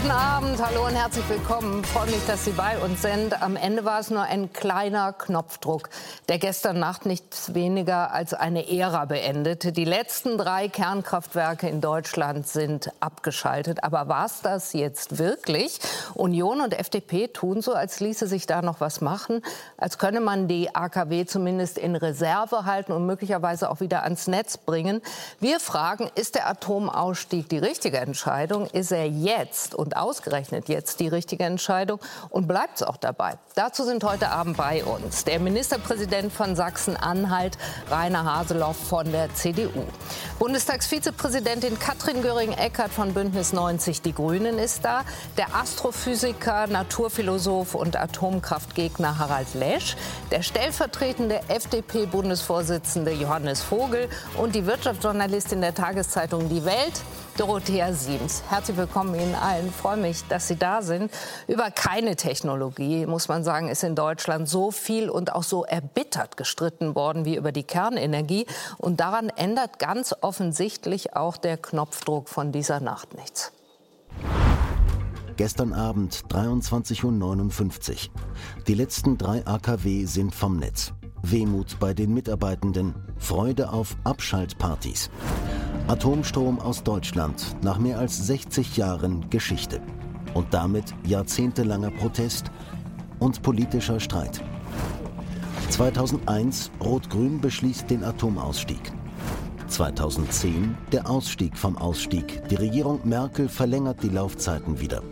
Guten Abend, hallo und herzlich willkommen. Freue mich, dass Sie bei uns sind. Am Ende war es nur ein kleiner Knopfdruck, der gestern Nacht nichts weniger als eine Ära beendete. Die letzten drei Kernkraftwerke in Deutschland sind abgeschaltet. Aber war es das jetzt wirklich? Union und FDP tun so, als ließe sich da noch was machen, als könne man die AKW zumindest in Reserve halten und möglicherweise auch wieder ans Netz bringen. Wir fragen, ist der Atomausstieg die richtige Entscheidung? Ist er jetzt und ausgerechnet jetzt die richtige Entscheidung und bleibt es auch dabei. Dazu sind heute Abend bei uns der Ministerpräsident von Sachsen-Anhalt, Rainer Haseloff von der CDU. Bundestagsvizepräsidentin Katrin Göring-Eckardt von Bündnis 90 Die Grünen ist da. Der Astrophysiker, Naturphilosoph und Atomkraftgegner Harald Lesch. Der stellvertretende FDP-Bundesvorsitzende Johannes Vogel und die Wirtschaftsjournalistin der Tageszeitung Die Welt, Dorothea Siems. Herzlich willkommen Ihnen allen. Freue mich, dass Sie da sind. Über keine Technologie, muss man sagen, ist in Deutschland so viel und auch so erbittert gestritten worden wie über die Kernenergie. Und daran ändert ganz offensichtlich auch der Knopfdruck von dieser Nacht nichts. Gestern Abend 23.59 Uhr. Die letzten drei AKW sind vom Netz. Wehmut bei den Mitarbeitenden, Freude auf Abschaltpartys. Atomstrom aus Deutschland nach mehr als 60 Jahren Geschichte. Und damit jahrzehntelanger Protest und politischer Streit. 2001 Rot-Grün beschließt den Atomausstieg. 2010 der Ausstieg vom Ausstieg. Die Regierung Merkel verlängert die Laufzeiten wieder.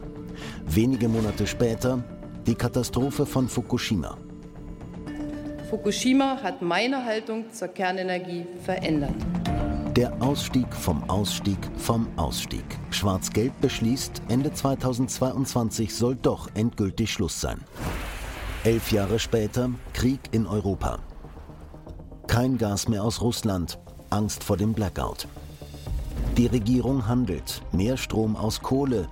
Wenige Monate später die Katastrophe von Fukushima. Fukushima hat meine Haltung zur Kernenergie verändert. Der Ausstieg vom Ausstieg vom Ausstieg. Schwarz-Gelb beschließt, Ende 2022 soll doch endgültig Schluss sein. Elf Jahre später Krieg in Europa. Kein Gas mehr aus Russland, Angst vor dem Blackout. Die Regierung handelt, mehr Strom aus Kohle,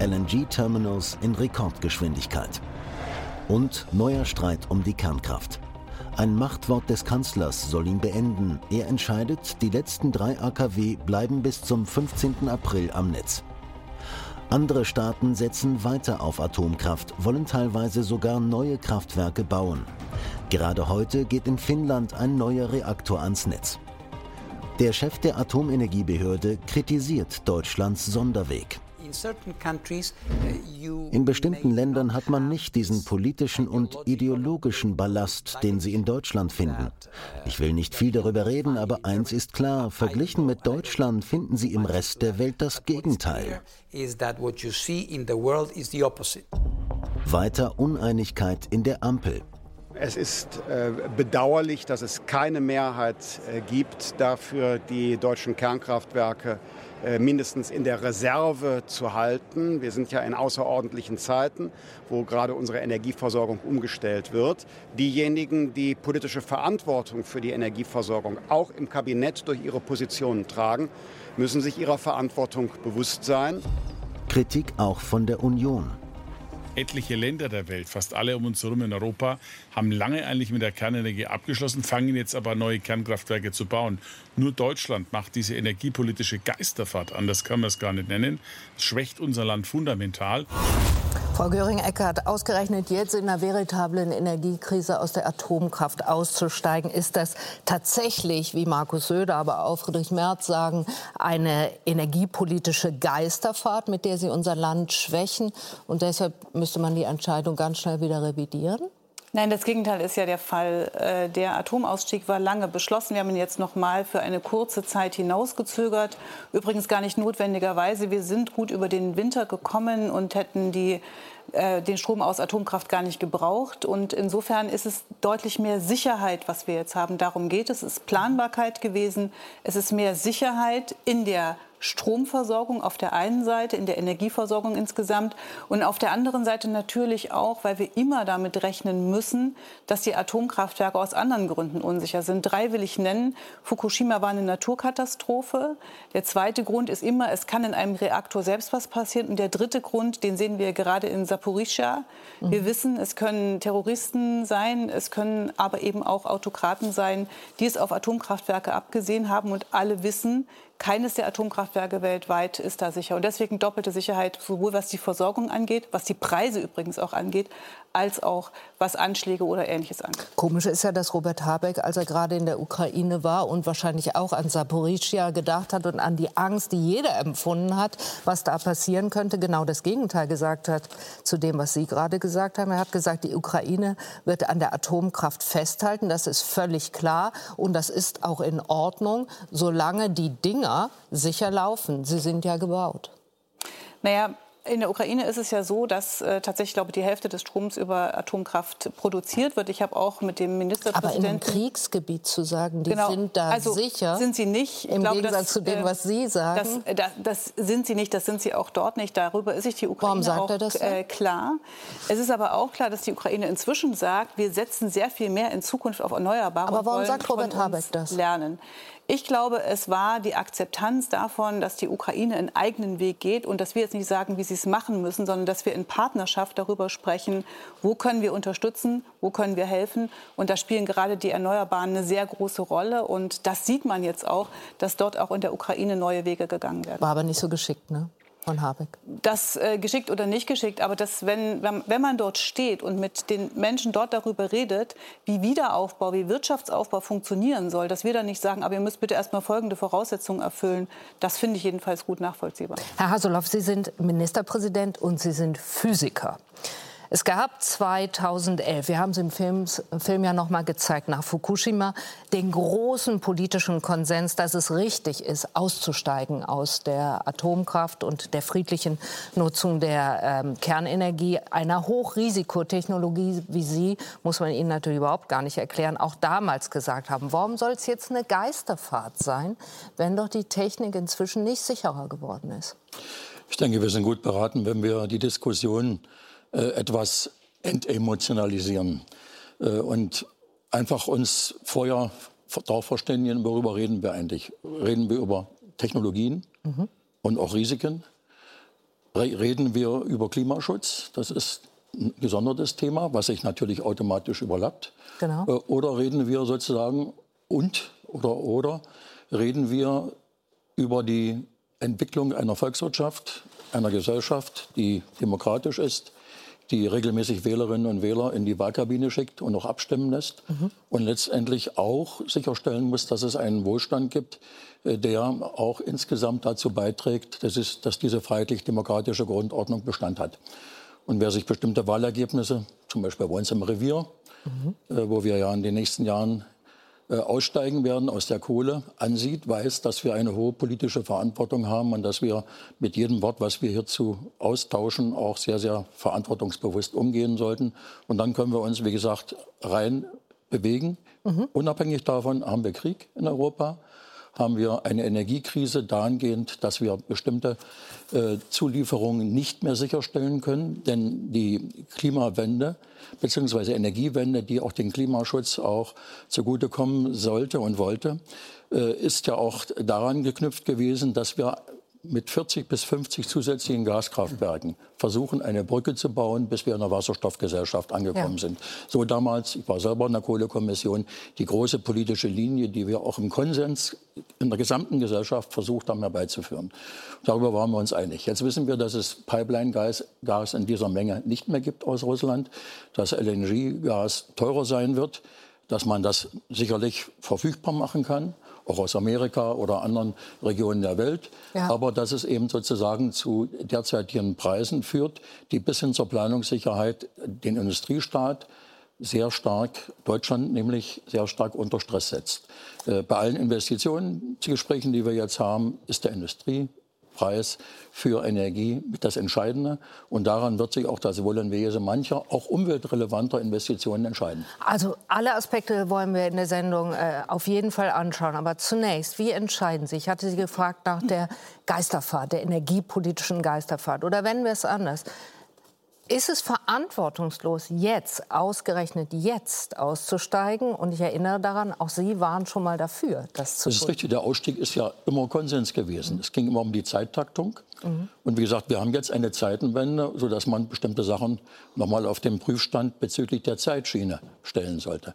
LNG-Terminals in Rekordgeschwindigkeit. Und neuer Streit um die Kernkraft. Ein Machtwort des Kanzlers soll ihn beenden. Er entscheidet, die letzten drei AKW bleiben bis zum 15. April am Netz. Andere Staaten setzen weiter auf Atomkraft, wollen teilweise sogar neue Kraftwerke bauen. Gerade heute geht in Finnland ein neuer Reaktor ans Netz. Der Chef der Atomenergiebehörde kritisiert Deutschlands Sonderweg. Uh, in bestimmten Ländern hat man nicht diesen politischen und ideologischen Ballast, den Sie in Deutschland finden. Ich will nicht viel darüber reden, aber eins ist klar, verglichen mit Deutschland finden Sie im Rest der Welt das Gegenteil. Weiter Uneinigkeit in der Ampel. Es ist äh, bedauerlich, dass es keine Mehrheit äh, gibt dafür, die deutschen Kernkraftwerke äh, mindestens in der Reserve zu halten. Wir sind ja in außerordentlichen Zeiten, wo gerade unsere Energieversorgung umgestellt wird. Diejenigen, die politische Verantwortung für die Energieversorgung auch im Kabinett durch ihre Positionen tragen, müssen sich ihrer Verantwortung bewusst sein. Kritik auch von der Union. Etliche Länder der Welt, fast alle um uns herum in Europa, haben lange eigentlich mit der Kernenergie abgeschlossen, fangen jetzt aber neue Kernkraftwerke zu bauen. Nur Deutschland macht diese energiepolitische Geisterfahrt, anders kann man es gar nicht nennen. Das schwächt unser Land fundamental. Frau Göring-Eckardt, ausgerechnet jetzt in einer veritablen Energiekrise aus der Atomkraft auszusteigen, ist das tatsächlich, wie Markus Söder, aber auch Friedrich Merz sagen, eine energiepolitische Geisterfahrt, mit der Sie unser Land schwächen? Und deshalb müsste man die Entscheidung ganz schnell wieder revidieren? Nein, das Gegenteil ist ja der Fall. Äh, der Atomausstieg war lange beschlossen. Wir haben ihn jetzt noch mal für eine kurze Zeit hinausgezögert. Übrigens gar nicht notwendigerweise. Wir sind gut über den Winter gekommen und hätten die äh, den Strom aus Atomkraft gar nicht gebraucht. Und insofern ist es deutlich mehr Sicherheit, was wir jetzt haben. Darum geht es. Es ist Planbarkeit gewesen. Es ist mehr Sicherheit in der Stromversorgung auf der einen Seite, in der Energieversorgung insgesamt und auf der anderen Seite natürlich auch, weil wir immer damit rechnen müssen, dass die Atomkraftwerke aus anderen Gründen unsicher sind. Drei will ich nennen. Fukushima war eine Naturkatastrophe. Der zweite Grund ist immer, es kann in einem Reaktor selbst was passieren. Und der dritte Grund, den sehen wir gerade in Saporischschja. Wir mhm. wissen, es können Terroristen sein, es können aber eben auch Autokraten sein, die es auf Atomkraftwerke abgesehen haben. Und alle wissen, keines der Atomkraftwerke weltweit ist da sicher. Und deswegen doppelte Sicherheit, sowohl was die Versorgung angeht, was die Preise übrigens auch angeht, als auch was Anschläge oder Ähnliches angeht. Komisch ist ja, dass Robert Habeck, als er gerade in der Ukraine war und wahrscheinlich auch an Saporischia gedacht hat und an die Angst, die jeder empfunden hat, was da passieren könnte, genau das Gegenteil gesagt hat zu dem, was Sie gerade gesagt haben. Er hat gesagt, die Ukraine wird an der Atomkraft festhalten. Das ist völlig klar und das ist auch in Ordnung, solange die Dinger sicher laufen. Sie sind ja gebaut. Naja, in der Ukraine ist es ja so, dass äh, tatsächlich, glaube ich, die Hälfte des Stroms über Atomkraft produziert wird. Ich habe auch mit dem Ministerpräsidenten... Aber einem Kriegsgebiet zu sagen, die genau, sind da also sicher... sind sie nicht. Im glaube, Gegensatz das, zu dem, äh, was Sie sagen. Das, das, das, sind sie nicht, das sind sie auch dort nicht. Darüber ist sich die Ukraine Warum sagt auch er das äh, klar. Es ist aber auch klar, dass die Ukraine inzwischen sagt, wir setzen sehr viel mehr in Zukunft auf Erneuerbare aber warum sagt Robert Habeck das? lernen. Ich glaube, es war die Akzeptanz davon, dass die Ukraine einen eigenen Weg geht und dass wir jetzt nicht sagen, wie sie es machen müssen, sondern dass wir in Partnerschaft darüber sprechen, wo können wir unterstützen, wo können wir helfen. Und da spielen gerade die Erneuerbaren eine sehr große Rolle. Und das sieht man jetzt auch, dass dort auch in der Ukraine neue Wege gegangen werden. War aber nicht so geschickt, ne? Von Habeck? Das äh, geschickt oder nicht geschickt, aber das, wenn, wenn, man dort steht und mit den Menschen dort darüber redet, wie Wiederaufbau, wie Wirtschaftsaufbau funktionieren soll, dass wir dann nicht sagen, aber ihr müsst bitte erst mal folgende Voraussetzungen erfüllen, das finde ich jedenfalls gut nachvollziehbar. Herr Haseloff, Sie sind Ministerpräsident und Sie sind Physiker. Es gab 2011, wir haben es im Film, im Film ja noch mal gezeigt, nach Fukushima, den großen politischen Konsens, dass es richtig ist, auszusteigen aus der Atomkraft und der friedlichen Nutzung der ähm, Kernenergie. Einer Hochrisikotechnologie wie Sie, muss man Ihnen natürlich überhaupt gar nicht erklären, auch damals gesagt haben. Warum soll es jetzt eine Geisterfahrt sein, wenn doch die Technik inzwischen nicht sicherer geworden ist? Ich denke, wir sind gut beraten, wenn wir die Diskussion etwas entemotionalisieren äh, und einfach uns vorher darauf verständigen, worüber reden wir eigentlich. Reden wir über Technologien mhm. und auch Risiken? Reden wir über Klimaschutz? Das ist ein gesondertes Thema, was sich natürlich automatisch überlappt. Genau. Äh, oder reden wir sozusagen und oder oder reden wir über die Entwicklung einer Volkswirtschaft, einer Gesellschaft, die demokratisch ist, die regelmäßig Wählerinnen und Wähler in die Wahlkabine schickt und auch abstimmen lässt. Mhm. Und letztendlich auch sicherstellen muss, dass es einen Wohlstand gibt, äh, der auch insgesamt dazu beiträgt, dass, es, dass diese freiheitlich-demokratische Grundordnung Bestand hat. Und wer sich bestimmte Wahlergebnisse, zum Beispiel bei uns im Revier, mhm. äh, wo wir ja in den nächsten Jahren aussteigen werden aus der Kohle, ansieht, weiß, dass wir eine hohe politische Verantwortung haben und dass wir mit jedem Wort, was wir hierzu austauschen, auch sehr, sehr verantwortungsbewusst umgehen sollten. Und dann können wir uns, wie gesagt, rein bewegen. Mhm. Unabhängig davon haben wir Krieg in Europa haben wir eine Energiekrise dahingehend, dass wir bestimmte äh, Zulieferungen nicht mehr sicherstellen können. Denn die Klimawende bzw. Energiewende, die auch den Klimaschutz auch zugutekommen sollte und wollte, äh, ist ja auch daran geknüpft gewesen, dass wir mit 40 bis 50 zusätzlichen Gaskraftwerken versuchen, eine Brücke zu bauen, bis wir in der Wasserstoffgesellschaft angekommen ja. sind. So damals, ich war selber in der Kohlekommission, die große politische Linie, die wir auch im Konsens in der gesamten Gesellschaft versucht haben herbeizuführen. Darüber waren wir uns einig. Jetzt wissen wir, dass es Pipeline-Gas Gas in dieser Menge nicht mehr gibt aus Russland, dass LNG-Gas teurer sein wird, dass man das sicherlich verfügbar machen kann auch aus Amerika oder anderen Regionen der Welt. Ja. Aber dass es eben sozusagen zu derzeitigen Preisen führt, die bis hin zur Planungssicherheit den Industriestaat sehr stark, Deutschland nämlich sehr stark unter Stress setzt. Äh, bei allen Investitionsgesprächen, die wir jetzt haben, ist der Industrie Preis für Energie das Entscheidende. Und daran wird sich auch das Wollenwese mancher, auch umweltrelevanter Investitionen entscheiden. Also alle Aspekte wollen wir in der Sendung äh, auf jeden Fall anschauen. Aber zunächst, wie entscheiden Sie? Ich hatte Sie gefragt nach der Geisterfahrt, der energiepolitischen Geisterfahrt. Oder wenn wir es anders. Ist es verantwortungslos, jetzt, ausgerechnet jetzt, auszusteigen? Und ich erinnere daran, auch Sie waren schon mal dafür, das zu tun. Das ist richtig. Der Ausstieg ist ja immer Konsens gewesen. Es ging immer um die Zeittaktung. Mhm. Und wie gesagt, wir haben jetzt eine Zeitenwende, sodass man bestimmte Sachen nochmal auf den Prüfstand bezüglich der Zeitschiene stellen sollte.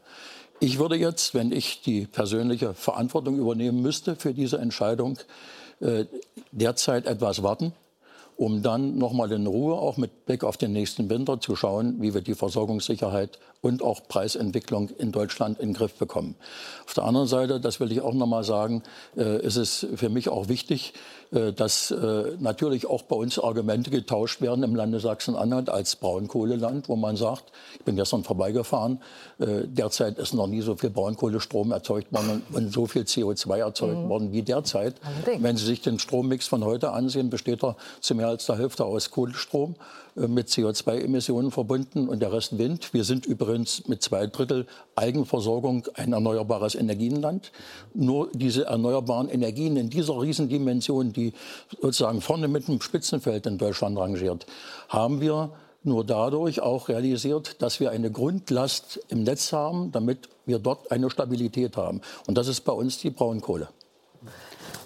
Ich würde jetzt, wenn ich die persönliche Verantwortung übernehmen müsste für diese Entscheidung, äh, derzeit etwas warten, um dann nochmal in Ruhe, auch mit Blick auf den nächsten Winter, zu schauen, wie wir die Versorgungssicherheit und auch Preisentwicklung in Deutschland in den Griff bekommen. Auf der anderen Seite, das will ich auch noch mal sagen, äh, ist es für mich auch wichtig, dass äh, natürlich auch bei uns Argumente getauscht werden im Lande Sachsen-Anhalt als Braunkohleland, wo man sagt, ich bin gestern vorbeigefahren, äh, derzeit ist noch nie so viel Braunkohlestrom erzeugt worden und so viel CO2 erzeugt mhm. worden wie derzeit. Wenn Sie sich den Strommix von heute ansehen, besteht er zu mehr als der Hälfte aus Kohlestrom. Äh, mit CO2-Emissionen verbunden und der Rest Wind. Wir sind übrigens mit zwei Drittel Eigenversorgung ein erneuerbares Energienland. Nur diese erneuerbaren Energien in dieser Riesendimension, die sozusagen vorne mit dem Spitzenfeld in Deutschland rangiert, haben wir nur dadurch auch realisiert, dass wir eine Grundlast im Netz haben, damit wir dort eine Stabilität haben. Und das ist bei uns die Braunkohle.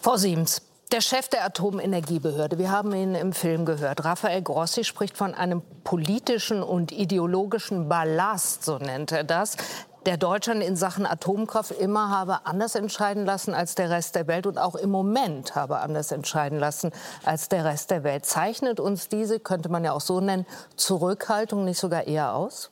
Frau Siemens, der Chef der Atomenergiebehörde, wir haben ihn im Film gehört, Raphael Grossi spricht von einem politischen und ideologischen Ballast, so nennt er das, der Deutschland in Sachen Atomkraft immer habe anders entscheiden lassen als der Rest der Welt und auch im Moment habe anders entscheiden lassen als der Rest der Welt. Zeichnet uns diese, könnte man ja auch so nennen, Zurückhaltung nicht sogar eher aus?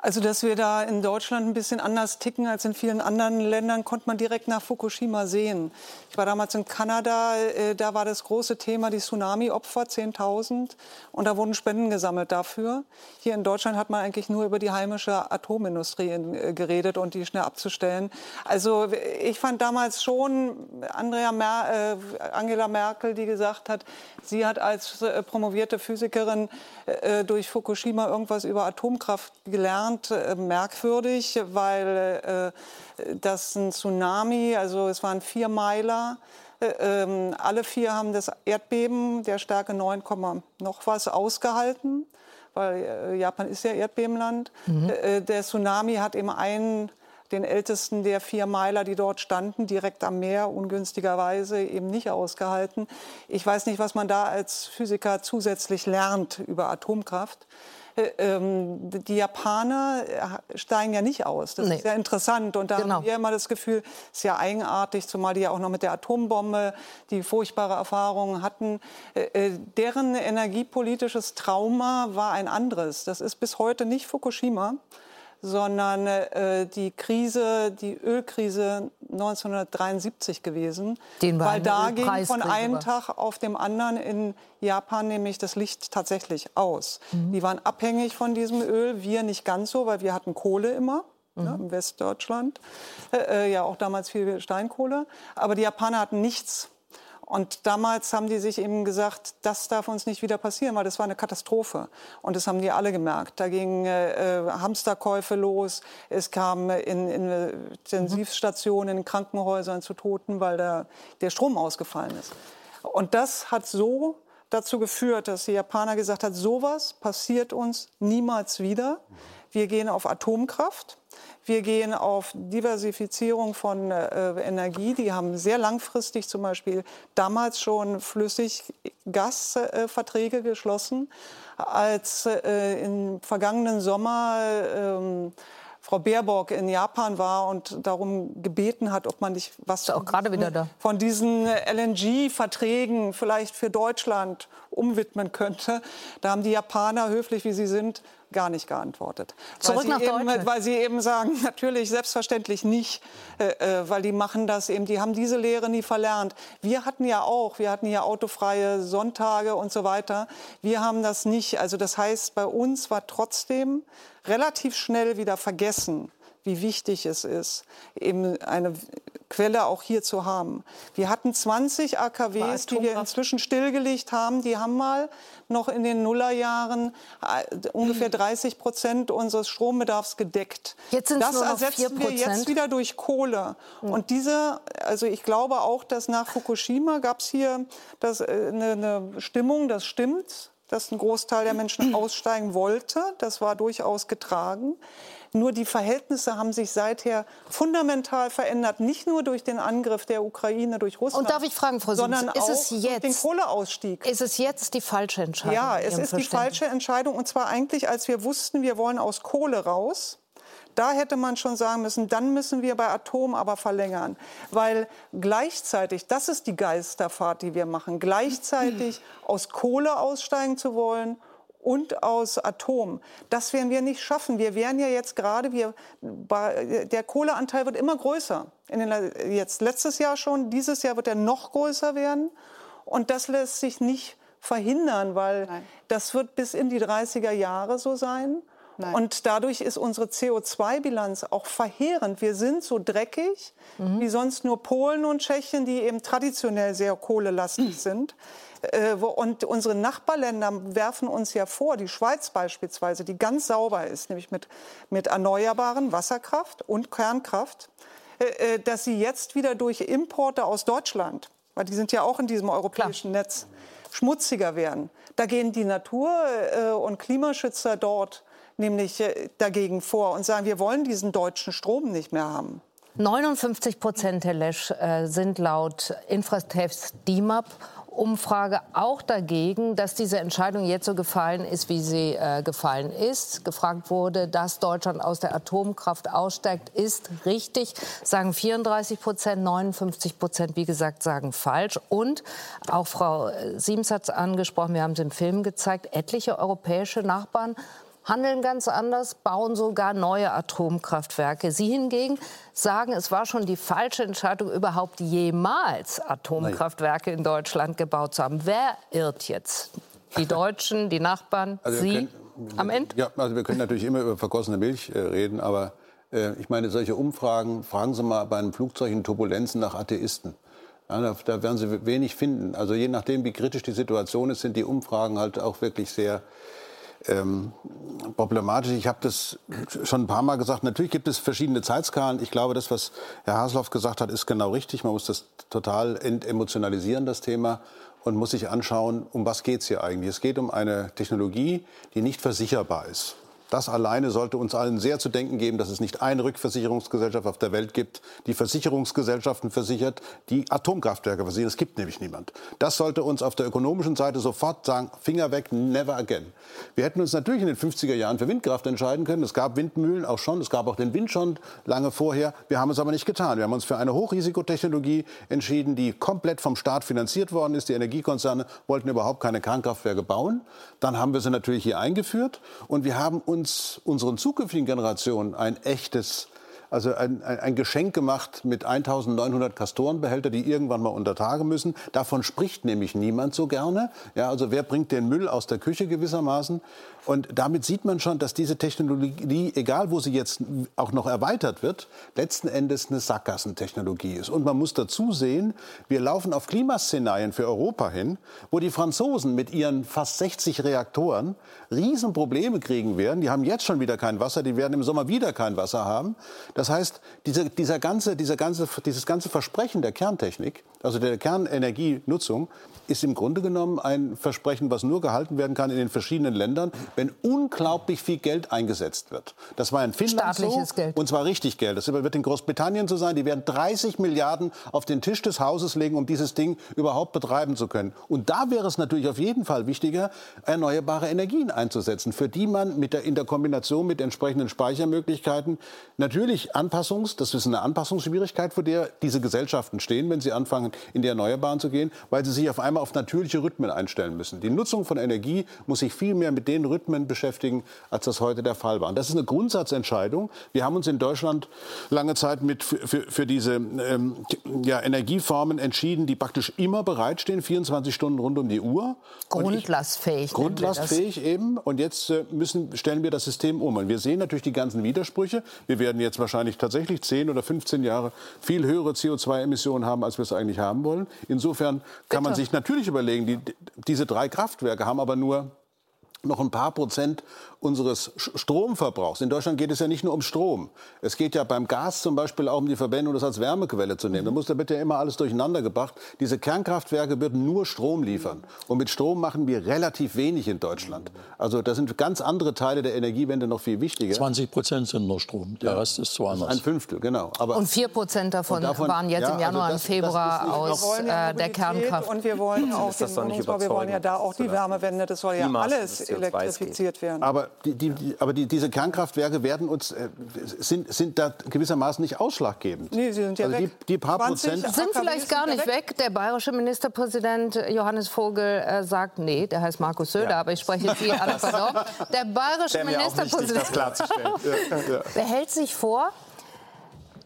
Also, dass wir da in Deutschland ein bisschen anders ticken als in vielen anderen Ländern, konnte man direkt nach Fukushima sehen. Ich war damals in Kanada, äh, da war das große Thema die Tsunami-Opfer, 10.000. Und da wurden Spenden gesammelt dafür. Hier in Deutschland hat man eigentlich nur über die heimische Atomindustrie äh, geredet und die schnell abzustellen. Also, ich fand damals schon Andrea Mer äh, Angela Merkel, die gesagt hat, sie hat als äh, promovierte Physikerin äh, durch Fukushima irgendwas über Atomkraft gelernt gelernt, äh, merkwürdig, weil äh, das ein Tsunami, also es waren vier Meiler, äh, ähm, alle vier haben das Erdbeben der Stärke 9, noch was ausgehalten, weil Japan ist ja Erdbebenland. Mhm. der Tsunami hat eben einen den ältesten der vier Meiler, die dort standen, direkt am Meer, ungünstigerweise eben nicht ausgehalten. Ich weiß nicht, was man da als Physiker zusätzlich lernt über Atomkraft. Äh, ähm, die Japaner äh, steigen ja nicht aus. Das nee. ist sehr interessant. Und da genau. haben wir immer das Gefühl, ist ja eigenartig, zumal die ja auch noch mit der Atombombe die furchtbare Erfahrungen hatten. Äh, deren energiepolitisches Trauma war ein anderes. Das ist bis heute nicht Fukushima sondern äh, die Krise, die Ölkrise 1973 gewesen. Den weil da ging von einem Tag auf dem anderen in Japan nämlich das Licht tatsächlich aus. Mhm. Die waren abhängig von diesem Öl, wir nicht ganz so, weil wir hatten Kohle immer. Ne, mhm. Ne, im Westdeutschland, äh, äh, ja auch damals viel Steinkohle. Aber die Japaner hatten nichts und damals haben die sich eben gesagt, das darf uns nicht wieder passieren, weil das war eine Katastrophe. Und das haben die alle gemerkt. Da gingen äh, äh Hamsterkäufe los. Es kam in, in Intensivstationen, in Krankenhäusern zu Toten, weil der, der Strom ausgefallen ist. Und das hat so dazu geführt, dass die Japaner gesagt hat, sowas passiert uns niemals wieder. Wir gehen auf Atomkraft. Wir gehen auf Diversifizierung von äh, Energie. Die haben sehr langfristig zum Beispiel damals schon Flüssiggasverträge äh, geschlossen. Als äh, im vergangenen Sommer ähm, Frau Baerbock in Japan war und darum gebeten hat, ob man nicht was auch gerade wieder da. von diesen LNG-Verträgen vielleicht für Deutschland umwidmen könnte. Da haben die Japaner, höflich wie sie sind, gar nicht geantwortet. Zurück weil nach eben, Deutschland. Weil sie eben sagen, natürlich, selbstverständlich nicht, äh, äh, weil die machen das eben, die haben diese Lehre nie verlernt. Wir hatten ja auch, wir hatten ja autofreie Sonntage und so weiter. Wir haben das nicht. Also das heißt, bei uns war trotzdem relativ schnell wieder vergessen, wie wichtig es ist, eben eine Quelle auch hier zu haben. Wir hatten 20 AKWs, die wir inzwischen stillgelegt haben. Die haben mal noch in den Nullerjahren äh, ungefähr 30 Prozent unseres Strombedarfs gedeckt. Jetzt sind das nur noch ersetzen wir jetzt wieder durch Kohle. Mhm. Und diese, also ich glaube auch, dass nach Fukushima gab es hier das, äh, eine, eine Stimmung, das stimmt, dass ein Großteil der Menschen aussteigen wollte. Das war durchaus getragen. Nur die Verhältnisse haben sich seither fundamental verändert, nicht nur durch den Angriff der Ukraine durch Russland. Und darf ich fragen, Frau Sims, sondern ist es jetzt, den Kohleausstieg. Ist es jetzt die falsche Entscheidung? Ja, es ist die falsche Entscheidung. Und zwar eigentlich, als wir wussten, wir wollen aus Kohle raus da hätte man schon sagen müssen, dann müssen wir bei Atom aber verlängern. Weil gleichzeitig, das ist die Geisterfahrt, die wir machen, gleichzeitig aus Kohle aussteigen zu wollen und aus Atom. Das werden wir nicht schaffen. Wir werden ja jetzt gerade, wir, der Kohleanteil wird immer größer. In den, jetzt letztes Jahr schon, dieses Jahr wird er noch größer werden. Und das lässt sich nicht verhindern, weil Nein. das wird bis in die 30er Jahre so sein. Nein. Und dadurch ist unsere CO2-Bilanz auch verheerend. Wir sind so dreckig mhm. wie sonst nur Polen und Tschechien, die eben traditionell sehr kohlelastig mhm. sind. Äh, und unsere Nachbarländer werfen uns ja vor, die Schweiz beispielsweise, die ganz sauber ist, nämlich mit, mit erneuerbaren Wasserkraft und Kernkraft, äh, äh, dass sie jetzt wieder durch Importe aus Deutschland, weil die sind ja auch in diesem europäischen Klar. Netz, schmutziger werden. Da gehen die Natur- und Klimaschützer dort nämlich dagegen vor und sagen, wir wollen diesen deutschen Strom nicht mehr haben. 59 Prozent, Herr Lesch, sind laut Infratest DIMAP Umfrage auch dagegen, dass diese Entscheidung jetzt so gefallen ist, wie sie äh, gefallen ist. Gefragt wurde, dass Deutschland aus der Atomkraft aussteigt, ist richtig, sagen 34 Prozent, 59 Prozent, wie gesagt, sagen falsch. Und auch Frau äh, Siems hat es angesprochen, wir haben es im Film gezeigt, etliche europäische Nachbarn handeln ganz anders, bauen sogar neue Atomkraftwerke. Sie hingegen sagen, es war schon die falsche Entscheidung, überhaupt jemals Atomkraftwerke in Deutschland gebaut zu haben. Wer irrt jetzt? Die Deutschen, die Nachbarn, also Sie können, am Ende? Ja, also wir können natürlich immer über vergossene Milch äh, reden, aber äh, ich meine, solche Umfragen, fragen Sie mal bei einem Flugzeug in Turbulenzen nach Atheisten. Ja, da, da, werden Sie wenig finden. Also je nachdem, wie kritisch die Situation ist, sind die Umfragen halt auch wirklich sehr ähm, problematisch. Ich habe das schon ein paar Mal gesagt. Natürlich gibt es verschiedene Zeitskalen. Ich glaube, das, was Herr Hasloff gesagt hat, ist genau richtig. Man muss das total entemotionalisieren, das Thema, und muss sich anschauen, um was geht es hier eigentlich. Es geht um eine Technologie, die nicht versicherbar ist. Das alleine sollte uns allen sehr zu denken geben, dass es nicht eine Rückversicherungsgesellschaft auf der Welt gibt, die Versicherungsgesellschaften versichert, die Atomkraftwerke versichern. Es gibt nämlich niemand. Das sollte uns auf der ökonomischen Seite sofort sagen, Finger weg, never again. Wir hätten uns natürlich in den 50er Jahren für Windkraft entscheiden können. Es gab Windmühlen auch schon, es gab auch den Wind schon lange vorher. Wir haben es aber nicht getan. Wir haben uns für eine Hochrisikotechnologie entschieden, die komplett vom Staat finanziert worden ist. Die Energiekonzerne wollten überhaupt keine Kernkraftwerke bauen. Dann haben wir sie natürlich hier eingeführt und wir haben uns uns, unseren zukünftigen Generationen ein echtes also ein, ein, Geschenk gemacht mit 1900 Kastorenbehälter, die irgendwann mal unter Tage müssen. Davon spricht nämlich niemand so gerne. Ja, also wer bringt den Müll aus der Küche gewissermaßen? Und damit sieht man schon, dass diese Technologie, egal wo sie jetzt auch noch erweitert wird, letzten Endes eine Sackgassentechnologie ist. Und man muss dazu sehen, wir laufen auf Klimaszenarien für Europa hin, wo die Franzosen mit ihren fast 60 Reaktoren Riesenprobleme kriegen werden. Die haben jetzt schon wieder kein Wasser, die werden im Sommer wieder kein Wasser haben. Das heißt, diese, dieser ganze, dieser ganze, dieses ganze Versprechen der Kerntechnik, also der Kernenergienutzung, ist im Grunde genommen ein Versprechen, was nur gehalten werden kann in den verschiedenen Ländern, wenn unglaublich viel Geld eingesetzt wird. Das war in Finnland Staatliches so, Geld. und zwar richtig Geld. Das wird in Großbritannien so sein. Die werden 30 Milliarden auf den Tisch des Hauses legen, um dieses Ding überhaupt betreiben zu können. Und da wäre es natürlich auf jeden Fall wichtiger, erneuerbare Energien einzusetzen, für die man mit der, in der Kombination mit entsprechenden Speichermöglichkeiten natürlich Anpassungs, das ist eine Anpassungsschwierigkeit, vor der diese Gesellschaften stehen, wenn sie anfangen, in die Erneuerbaren zu gehen, weil sie sich auf einmal auf natürliche Rhythmen einstellen müssen. Die Nutzung von Energie muss sich viel mehr mit den Rhythmen beschäftigen, als das heute der Fall war. Und das ist eine Grundsatzentscheidung. Wir haben uns in Deutschland lange Zeit mit für, für, für diese ähm, ja, Energieformen entschieden, die praktisch immer bereitstehen, 24 Stunden rund um die Uhr. Grundlastfähig. grundlastfähig eben. Und jetzt äh, müssen, stellen wir das System um. Und wir sehen natürlich die ganzen Widersprüche. Wir werden jetzt wahrscheinlich tatsächlich 10 oder 15 Jahre viel höhere CO2-Emissionen haben, als wir es eigentlich haben wollen. Insofern kann Bitte. man sich natürlich überlegen, die, diese drei Kraftwerke haben aber nur noch ein paar Prozent unseres Stromverbrauchs. In Deutschland geht es ja nicht nur um Strom. Es geht ja beim Gas zum Beispiel auch um die Verwendung, das als Wärmequelle zu nehmen. Da muss da wird ja immer alles durcheinander gebracht. Diese Kernkraftwerke würden nur Strom liefern. Und mit Strom machen wir relativ wenig in Deutschland. Also da sind ganz andere Teile der Energiewende noch viel wichtiger. 20 Prozent sind nur Strom. Der ja. Rest ist woanders. Ein Fünftel, genau. Aber und vier Prozent davon, davon, waren jetzt ja, im Januar also das, und Februar das aus ja äh, der Kernkraft. Und wir wollen auch den Wohnungsbau, wir wollen ja da auch die Wärmewende. Das soll ja alles elektrifiziert werden. Aber aber, die, die, aber die, diese Kernkraftwerke werden uns, äh, sind, sind da gewissermaßen nicht ausschlaggebend. Nee, sie sind ja also weg. Die, die paar 20 Prozent. Sind vielleicht gar nicht weg. Der bayerische Ministerpräsident Johannes Vogel äh, sagt, nee, der heißt Markus Söder, aber ich spreche jetzt hier alle pardon. Der bayerische wichtig, Ministerpräsident das klarzustellen. behält sich vor,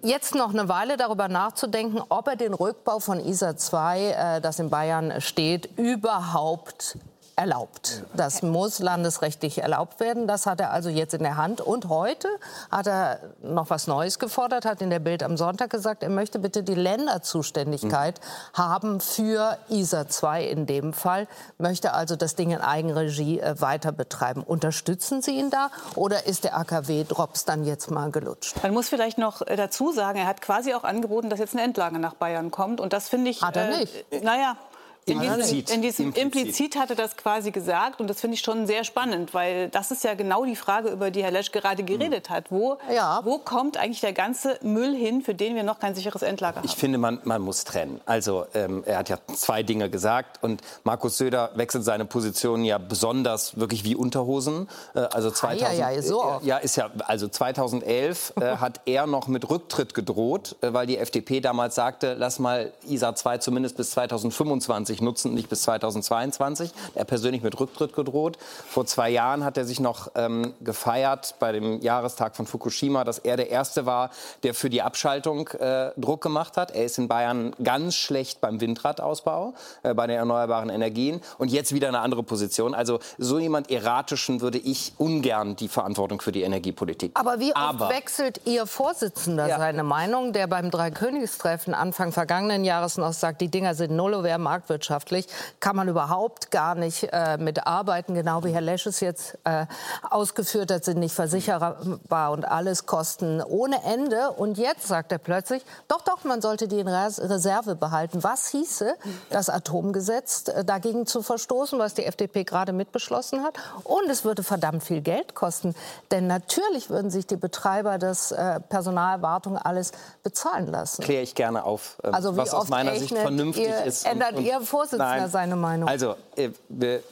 jetzt noch eine Weile darüber nachzudenken, ob er den Rückbau von ISA 2, äh, das in Bayern steht, überhaupt erlaubt. Das muss landesrechtlich erlaubt werden. Das hat er also jetzt in der Hand. Und heute hat er noch was Neues gefordert, hat in der Bild am Sonntag gesagt, er möchte bitte die Länderzuständigkeit haben für ISA 2 in dem Fall, möchte also das Ding in Eigenregie äh, weiter betreiben. Unterstützen Sie ihn da oder ist der AKW-Drops dann jetzt mal gelutscht? Man muss vielleicht noch äh, dazu sagen, er hat quasi auch angeboten, dass jetzt eine Endlage nach Bayern kommt. Und das finde ich. Hat er äh, nicht. Naja. In diesem, Implizit. in diesem Implizit. implizit hatte das quasi gesagt und das finde ich schon sehr spannend, weil das ist ja genau die Frage, über die Herr Lesch gerade geredet hat. Wo, Ja. wo kommt eigentlich der ganze Müll hin, für den wir noch kein sicheres Endlager haben? Ich finde, man, man muss trennen. Also ähm, er hat ja zwei Dinge gesagt und Markus Söder wechselt seine Position ja besonders wirklich wie Unterhosen. Äh, also 2000, ja, ja, so äh, oft. ja, ist ja also 2011 äh, hat er noch mit Rücktritt gedroht, äh, weil die FDP damals sagte, lass mal ISA 2 zumindest bis 2025 nutzen, nicht bis 2022. Er persönlich mit Rücktritt gedroht. Vor zwei Jahren hat er sich noch ähm, gefeiert bei dem Jahrestag von Fukushima, dass er der Erste war, der für die Abschaltung äh, Druck gemacht hat. Er ist in Bayern ganz schlecht beim Windradausbau, äh, bei den erneuerbaren Energien und jetzt wieder eine andere Position. Also so jemand erratischen würde ich ungern die Verantwortung für die Energiepolitik. Aber wie oft Aber- wechselt Ihr Vorsitzender Ja. seine Meinung, der beim Dreikönigstreffen Anfang vergangenen Jahres noch sagt, die Dinger sind nullowär marktwirtschaftlich, kann man überhaupt gar nicht äh, mitarbeiten, genau wie Herr Lesch es jetzt äh, ausgeführt hat, sind nicht versicherbar und alles Kosten ohne Ende. Und jetzt sagt er plötzlich, doch, doch, man sollte die in Res Reserve behalten. Was hieße, das Atomgesetz äh, dagegen zu verstoßen, was die FDP gerade mitbeschlossen hat? Und es würde verdammt viel Geld kosten, denn natürlich würden sich die Betreiber das äh, Personalwartung alles bezahlen lassen. kläre ich gerne auf, ähm, Also was aus meiner Sicht vernünftig ihr- ist. ändert Ihr Vorsitzender Nein. seine Meinung? Also, äh,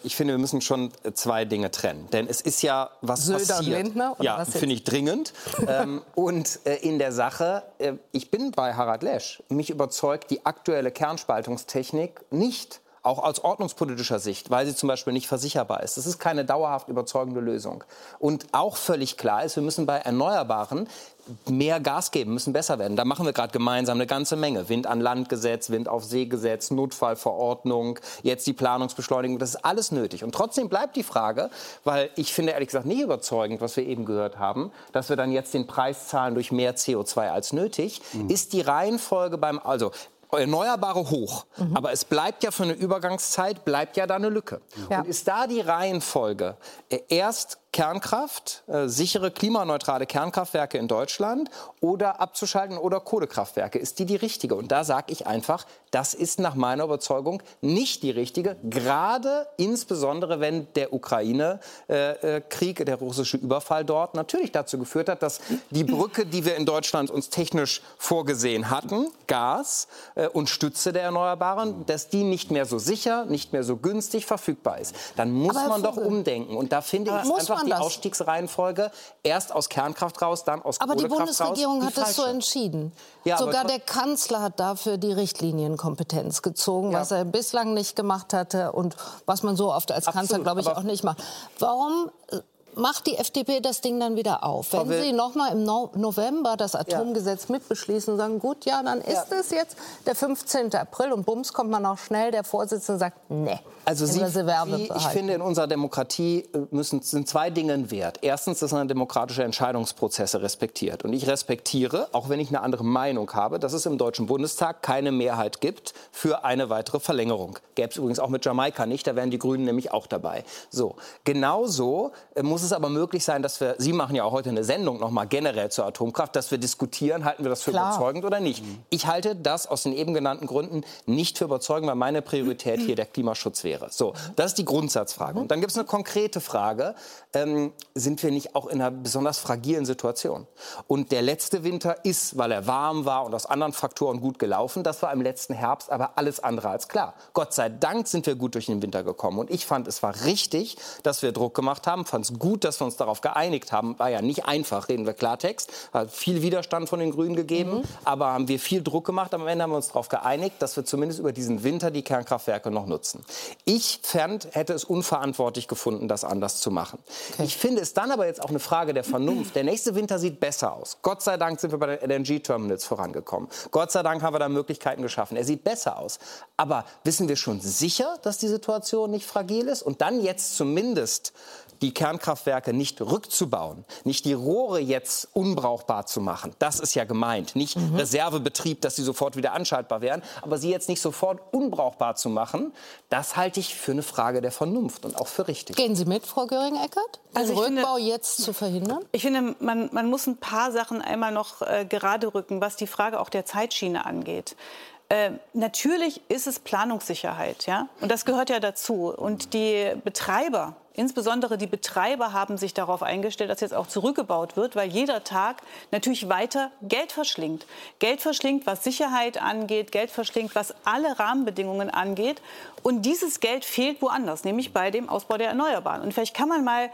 ich finde, wir müssen schon äh, zwei Dinge trennen. Denn es ist ja was Söder und passiert. Lindner, oder ja, finde ich dringend. ähm, und äh, in der Sache, äh, ich bin bei Harald Lesch. Mich überzeugt die aktuelle Kernspaltungstechnik nicht. Auch aus ordnungspolitischer Sicht, weil sie zum Beispiel nicht versicherbar ist. Das ist keine dauerhaft überzeugende Lösung. Und auch völlig klar ist, wir müssen bei Erneuerbaren mehr Gas geben, müssen besser werden. Da machen wir gerade gemeinsam eine ganze Menge. Wind an Land Gesetz, Wind auf See Gesetz, Notfallverordnung, jetzt die Planungsbeschleunigung. Das ist alles nötig. Und trotzdem bleibt die Frage, weil ich finde ehrlich gesagt nicht überzeugend, was wir eben gehört haben, dass wir dann jetzt den Preis zahlen durch mehr CO2 als nötig, ist die Reihenfolge beim, also Erneuerbare hoch, aber es bleibt ja für eine Übergangszeit, bleibt ja da eine Lücke. Ja. Und ist da die Reihenfolge äh, erst Kernkraft, äh, sichere klimaneutrale Kernkraftwerke in Deutschland oder abzuschalten oder Kohlekraftwerke, ist die die richtige? Und da sage ich einfach, das ist nach meiner Überzeugung nicht die richtige, gerade insbesondere wenn der Ukraine-Krieg, der russische Überfall dort natürlich dazu geführt hat, dass die Brücke, die wir in Deutschland uns technisch vorgesehen hatten, Gas äh, und Stütze der Erneuerbaren, dass die nicht mehr so sicher, nicht mehr so günstig verfügbar ist. Dann muss Aber man doch umdenken. Und da finde ich muss einfach man die das? Ausstiegsreihenfolge erst aus Kernkraft raus, dann aus Aber die Kohlekraft raus. Bundesregierung die hat es so entschieden. Ja, aber Sogar der Kanzler hat dafür die Richtlinienkompetenz gezogen, Ja. was er bislang nicht gemacht hatte und was man so oft als Kanzler, glaube ich, aber- auch nicht macht. Warum äh, macht die FDP das Ding dann wieder auf? Wenn Will- Sie noch mal im no November das Atomgesetz mitbeschließen und sagen, gut, ja, dann ist es jetzt der 15. April und bums kommt man auch schnell, der Vorsitzende sagt, nee, Also Sie, Sie, ich finde, in unserer Demokratie äh, müssen, sind zwei Dinge Wert. Erstens, dass man demokratische Entscheidungsprozesse respektiert. Und ich respektiere, auch wenn ich eine andere Meinung habe, dass es im Deutschen Bundestag keine Mehrheit gibt für eine weitere Verlängerung. Gäbe es übrigens auch mit Jamaika nicht, da wären die Grünen nämlich auch dabei. So, genauso äh, muss es aber möglich sein, dass wir, Sie machen ja auch heute eine Sendung nochmal generell zur Atomkraft, dass wir diskutieren, halten wir das für Klar. überzeugend oder nicht. Ich halte das aus den eben genannten Gründen nicht für überzeugend, weil meine Priorität hier der Klimaschutz wäre. So, das ist die Grundsatzfrage. Und dann gibt es eine konkrete Frage. Ähm, sind wir nicht auch in einer besonders fragilen Situation? Und der letzte Winter ist, weil er warm war und aus anderen Faktoren gut gelaufen, das war im letzten Herbst aber alles andere als klar. Gott sei Dank sind wir gut durch den Winter gekommen. Und ich fand, es war richtig, dass wir Druck gemacht haben, fand es gut, gut, dass wir uns darauf geeinigt haben. War ja nicht einfach, reden wir Klartext. Hat viel Widerstand von den Grünen gegeben, mhm. aber haben wir viel Druck gemacht. Am Ende haben wir uns darauf geeinigt, dass wir zumindest über diesen Winter die Kernkraftwerke noch nutzen. Ich fand, hätte es unverantwortlich gefunden, das anders zu machen. Okay. Ich finde es dann aber jetzt auch eine Frage der Vernunft. Der nächste Winter sieht besser aus. Gott sei Dank sind wir bei den LNG-Terminals vorangekommen. Gott sei Dank haben wir da Möglichkeiten geschaffen. Er sieht besser aus. Aber wissen wir schon sicher, dass die Situation nicht fragil ist? Und dann jetzt zumindest die Kernkraftwerke nicht rückzubauen, nicht die Rohre jetzt unbrauchbar zu machen. Das ist ja gemeint. Nicht mhm. Reservebetrieb, dass sie sofort wieder anschaltbar wären, aber sie jetzt nicht sofort unbrauchbar zu machen, das halte ich für eine Frage der Vernunft und auch für richtig. Gehen Sie mit, Frau Göring-Eckert? Also den Rückbau finde, jetzt zu verhindern? Ich finde, man, man muss ein paar Sachen einmal noch äh, gerade rücken, was die Frage auch der Zeitschiene angeht. Äh, natürlich ist es Planungssicherheit, ja, und das gehört ja dazu. Und die Betreiber Insbesondere die Betreiber haben sich darauf eingestellt, dass jetzt auch zurückgebaut wird, weil jeder Tag natürlich weiter Geld verschlingt. Geld verschlingt, was Sicherheit angeht, Geld verschlingt, was alle Rahmenbedingungen angeht. Und dieses Geld fehlt woanders, nämlich bei dem Ausbau der Erneuerbaren. Und vielleicht kann man mal,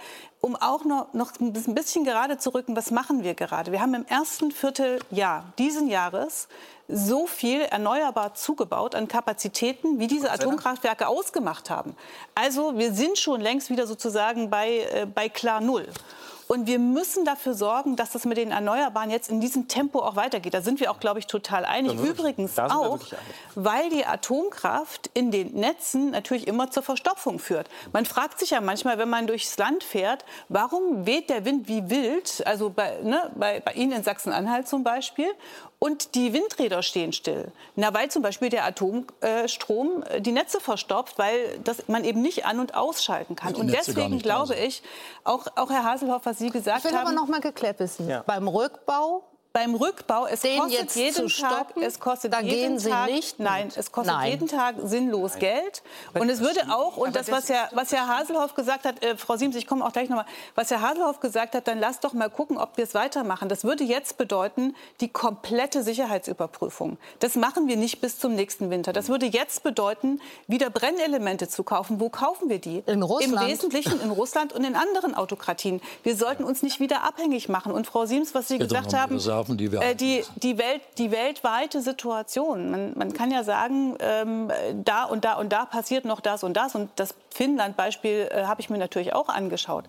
um auch noch, noch ein bisschen gerade zu rücken, was machen wir gerade? Wir haben im ersten Vierteljahr diesen Jahres so viel erneuerbar zugebaut an Kapazitäten, wie diese Atomkraftwerke ausgemacht haben. Also wir sind schon längst wieder sozusagen bei, äh, bei klar Null. Und wir müssen dafür sorgen, dass das mit den Erneuerbaren jetzt in diesem Tempo auch weitergeht. Da sind wir auch, glaube ich, total einig. Ja, Übrigens auch, weil die Atomkraft in den Netzen natürlich immer zur Verstopfung führt. Man fragt sich ja manchmal, wenn man durchs Land fährt, warum weht der Wind wie wild, also bei, ne, bei, bei Ihnen in Sachsen-Anhalt zum Beispiel, und die Windräder stehen still. Na, weil zum Beispiel der Atomstrom äh, die Netze verstopft, weil das man eben nicht an- und ausschalten kann. Und deswegen glaube ich, auch, auch Herr Haselhoff, was Sie gesagt haben... Ich will haben, aber noch mal geklärt wissen. Ja. Beim Rückbau beim Rückbau, es den kostet jetzt jeden Tag, es kostet da jeden gehen Sie Tag, nicht nein, es kostet Nein. jeden Tag sinnlos Nein. Geld. Und es würde auch, und das, was Herr, was Herr Haselhoff gesagt hat, äh, Frau Siems, ich komme auch gleich nochmal, was Herr Haselhoff gesagt hat, dann lasst doch mal gucken, ob wir es weitermachen. Das würde jetzt bedeuten, die komplette Sicherheitsüberprüfung. Das machen wir nicht bis zum nächsten Winter. Das würde jetzt bedeuten, wieder Brennelemente zu kaufen. Wo kaufen wir die? In Russland. Im Wesentlichen in Russland und in anderen Autokratien. Wir sollten uns nicht wieder abhängig machen. Und Frau Siems, was Sie gesagt haben, Reserven, die, wir äh, die, die, Welt, die weltweite Situation. Man, man kann ja sagen, ähm, da und da und da passiert noch das und das. Und das Finnland-Beispiel äh, habe ich mir natürlich auch angeschaut.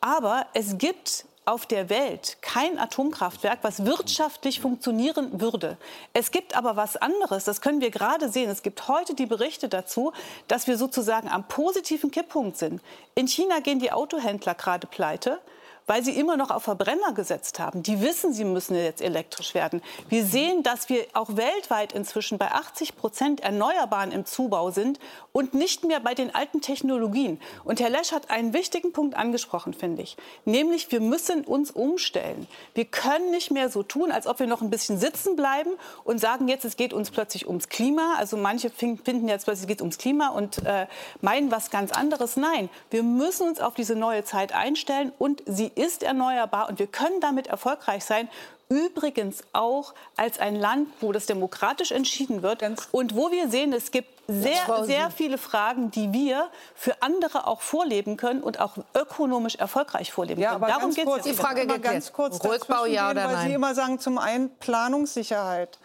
Aber es gibt auf der Welt kein Atomkraftwerk, was wirtschaftlich funktionieren würde. Es gibt aber was anderes, das können wir gerade sehen. Es gibt heute die Berichte dazu, dass wir sozusagen am positiven Kipppunkt sind. In China gehen die Autohändler gerade pleite weil sie immer noch auf Verbrenner gesetzt haben. Die wissen, sie müssen jetzt elektrisch werden. Wir sehen, dass wir auch weltweit inzwischen bei 80 Prozent Erneuerbaren im Zubau sind und nicht mehr bei den alten Technologien. Und Herr Lesch hat einen wichtigen Punkt angesprochen, finde ich. Nämlich, wir müssen uns umstellen. Wir können nicht mehr so tun, als ob wir noch ein bisschen sitzen bleiben und sagen, jetzt es geht uns plötzlich ums Klima. Also manche finden jetzt plötzlich, es geht ums Klima und äh, meinen was ganz anderes. Nein, wir müssen uns auf diese neue Zeit einstellen und sie ist erneuerbar und wir können damit erfolgreich sein. Übrigens auch als ein Land, wo das demokratisch entschieden wird und wo wir sehen, es gibt sehr, sehr viele Fragen, die wir für andere auch vorleben können und auch ökonomisch erfolgreich vorleben ja, können. Aber Darum geht es. Die Frage geht ganz kurz Rückbau, ja oder nein? Weil Sie immer sagen, zum einen Planungssicherheit.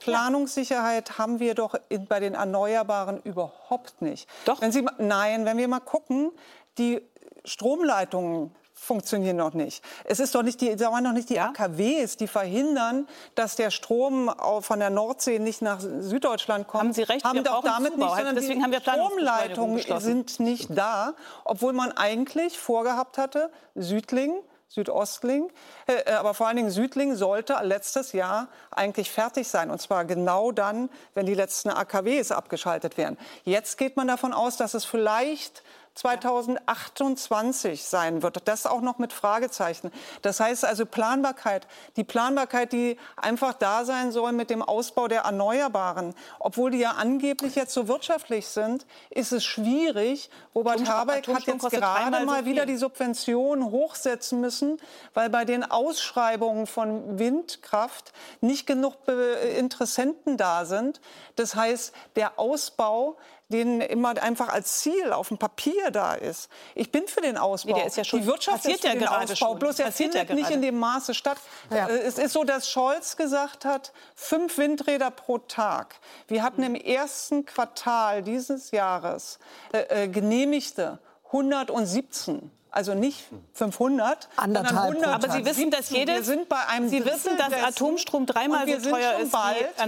Planungssicherheit ja. haben wir doch bei den Erneuerbaren überhaupt nicht. Doch. Wenn Sie, nein, wenn wir mal gucken, die Stromleitungen funktionieren noch nicht. Es ist doch nicht die, sagen wir noch nicht die ja? AKWs, die verhindern, dass der Strom von der Nordsee nicht nach Süddeutschland kommt. Haben Sie recht, haben wir doch damit nicht, sondern Deswegen die haben wir Stromleitungen sind nicht da, obwohl man eigentlich vorgehabt hatte, Südling Südostling, äh, aber vor allen Dingen Südling sollte letztes Jahr eigentlich fertig sein. Und zwar genau dann, wenn die letzten AKWs abgeschaltet werden. Jetzt geht man davon aus, dass es vielleicht 2028 sein wird. Das auch noch mit Fragezeichen. Das heißt also Planbarkeit. Die Planbarkeit, die einfach da sein soll mit dem Ausbau der Erneuerbaren. Obwohl die ja angeblich jetzt so wirtschaftlich sind, ist es schwierig. Robert Habeck hat jetzt gerade mal so wieder die Subventionen hochsetzen müssen, weil bei den Ausschreibungen von Windkraft nicht genug Interessenten da sind. Das heißt, der Ausbau den immer einfach als Ziel auf dem Papier da ist. Ich bin für den Ausbau. Nee, der ist ja schon- die Wirtschaft passiert ist für ja den gerade Ausbau. schon. Bloß er Passiert ja findet nicht in dem Maße statt. Ja. Äh, Es ist so, dass Scholz gesagt hat, fünf Windräder pro Tag. Wir hatten im ersten Quartal dieses Jahres äh, äh, genehmigte 117. Also nicht 500, Anderthalb sondern pro 100. Aber Sie wissen, dass Wir jedes, sind bei einem Sie Drittel wissen, dass dessen. Atomstrom dreimal wir so teuer ist wie. Hälfte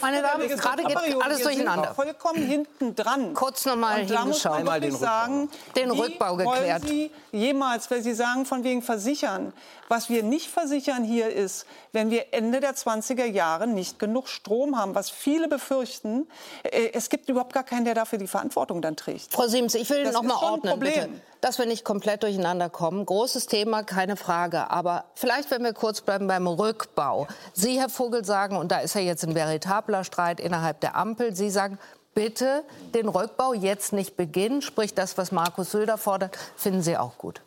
Meine Damen, gerade geht alles Wir durcheinander. Vollkommen hinten dran. Kurz noch mal Und da muss hingeschaut. man Einmal den wirklich sagen, Den Rückbau geklärt. Wollen Sie jemals, weil Sie sagen, von wegen versichern. Was wir nicht versichern hier ist, wenn wir Ende der 20er Jahre nicht genug Strom haben, was viele befürchten, äh, es gibt überhaupt gar keinen, der dafür die Verantwortung dann trägt. Frau Siems, ich will Das noch mal ordnen, Problem. bitte, dass wir nicht komplett durcheinander kommen. Großes Thema, keine Frage. Aber vielleicht, wenn wir kurz bleiben beim Rückbau. Sie, Herr Vogel, sagen, und da ist ja jetzt ein veritabler Streit innerhalb der Ampel, Sie sagen, bitte den Rückbau jetzt nicht beginnen. Sprich, das, was Markus Söder fordert, finden Sie auch gut.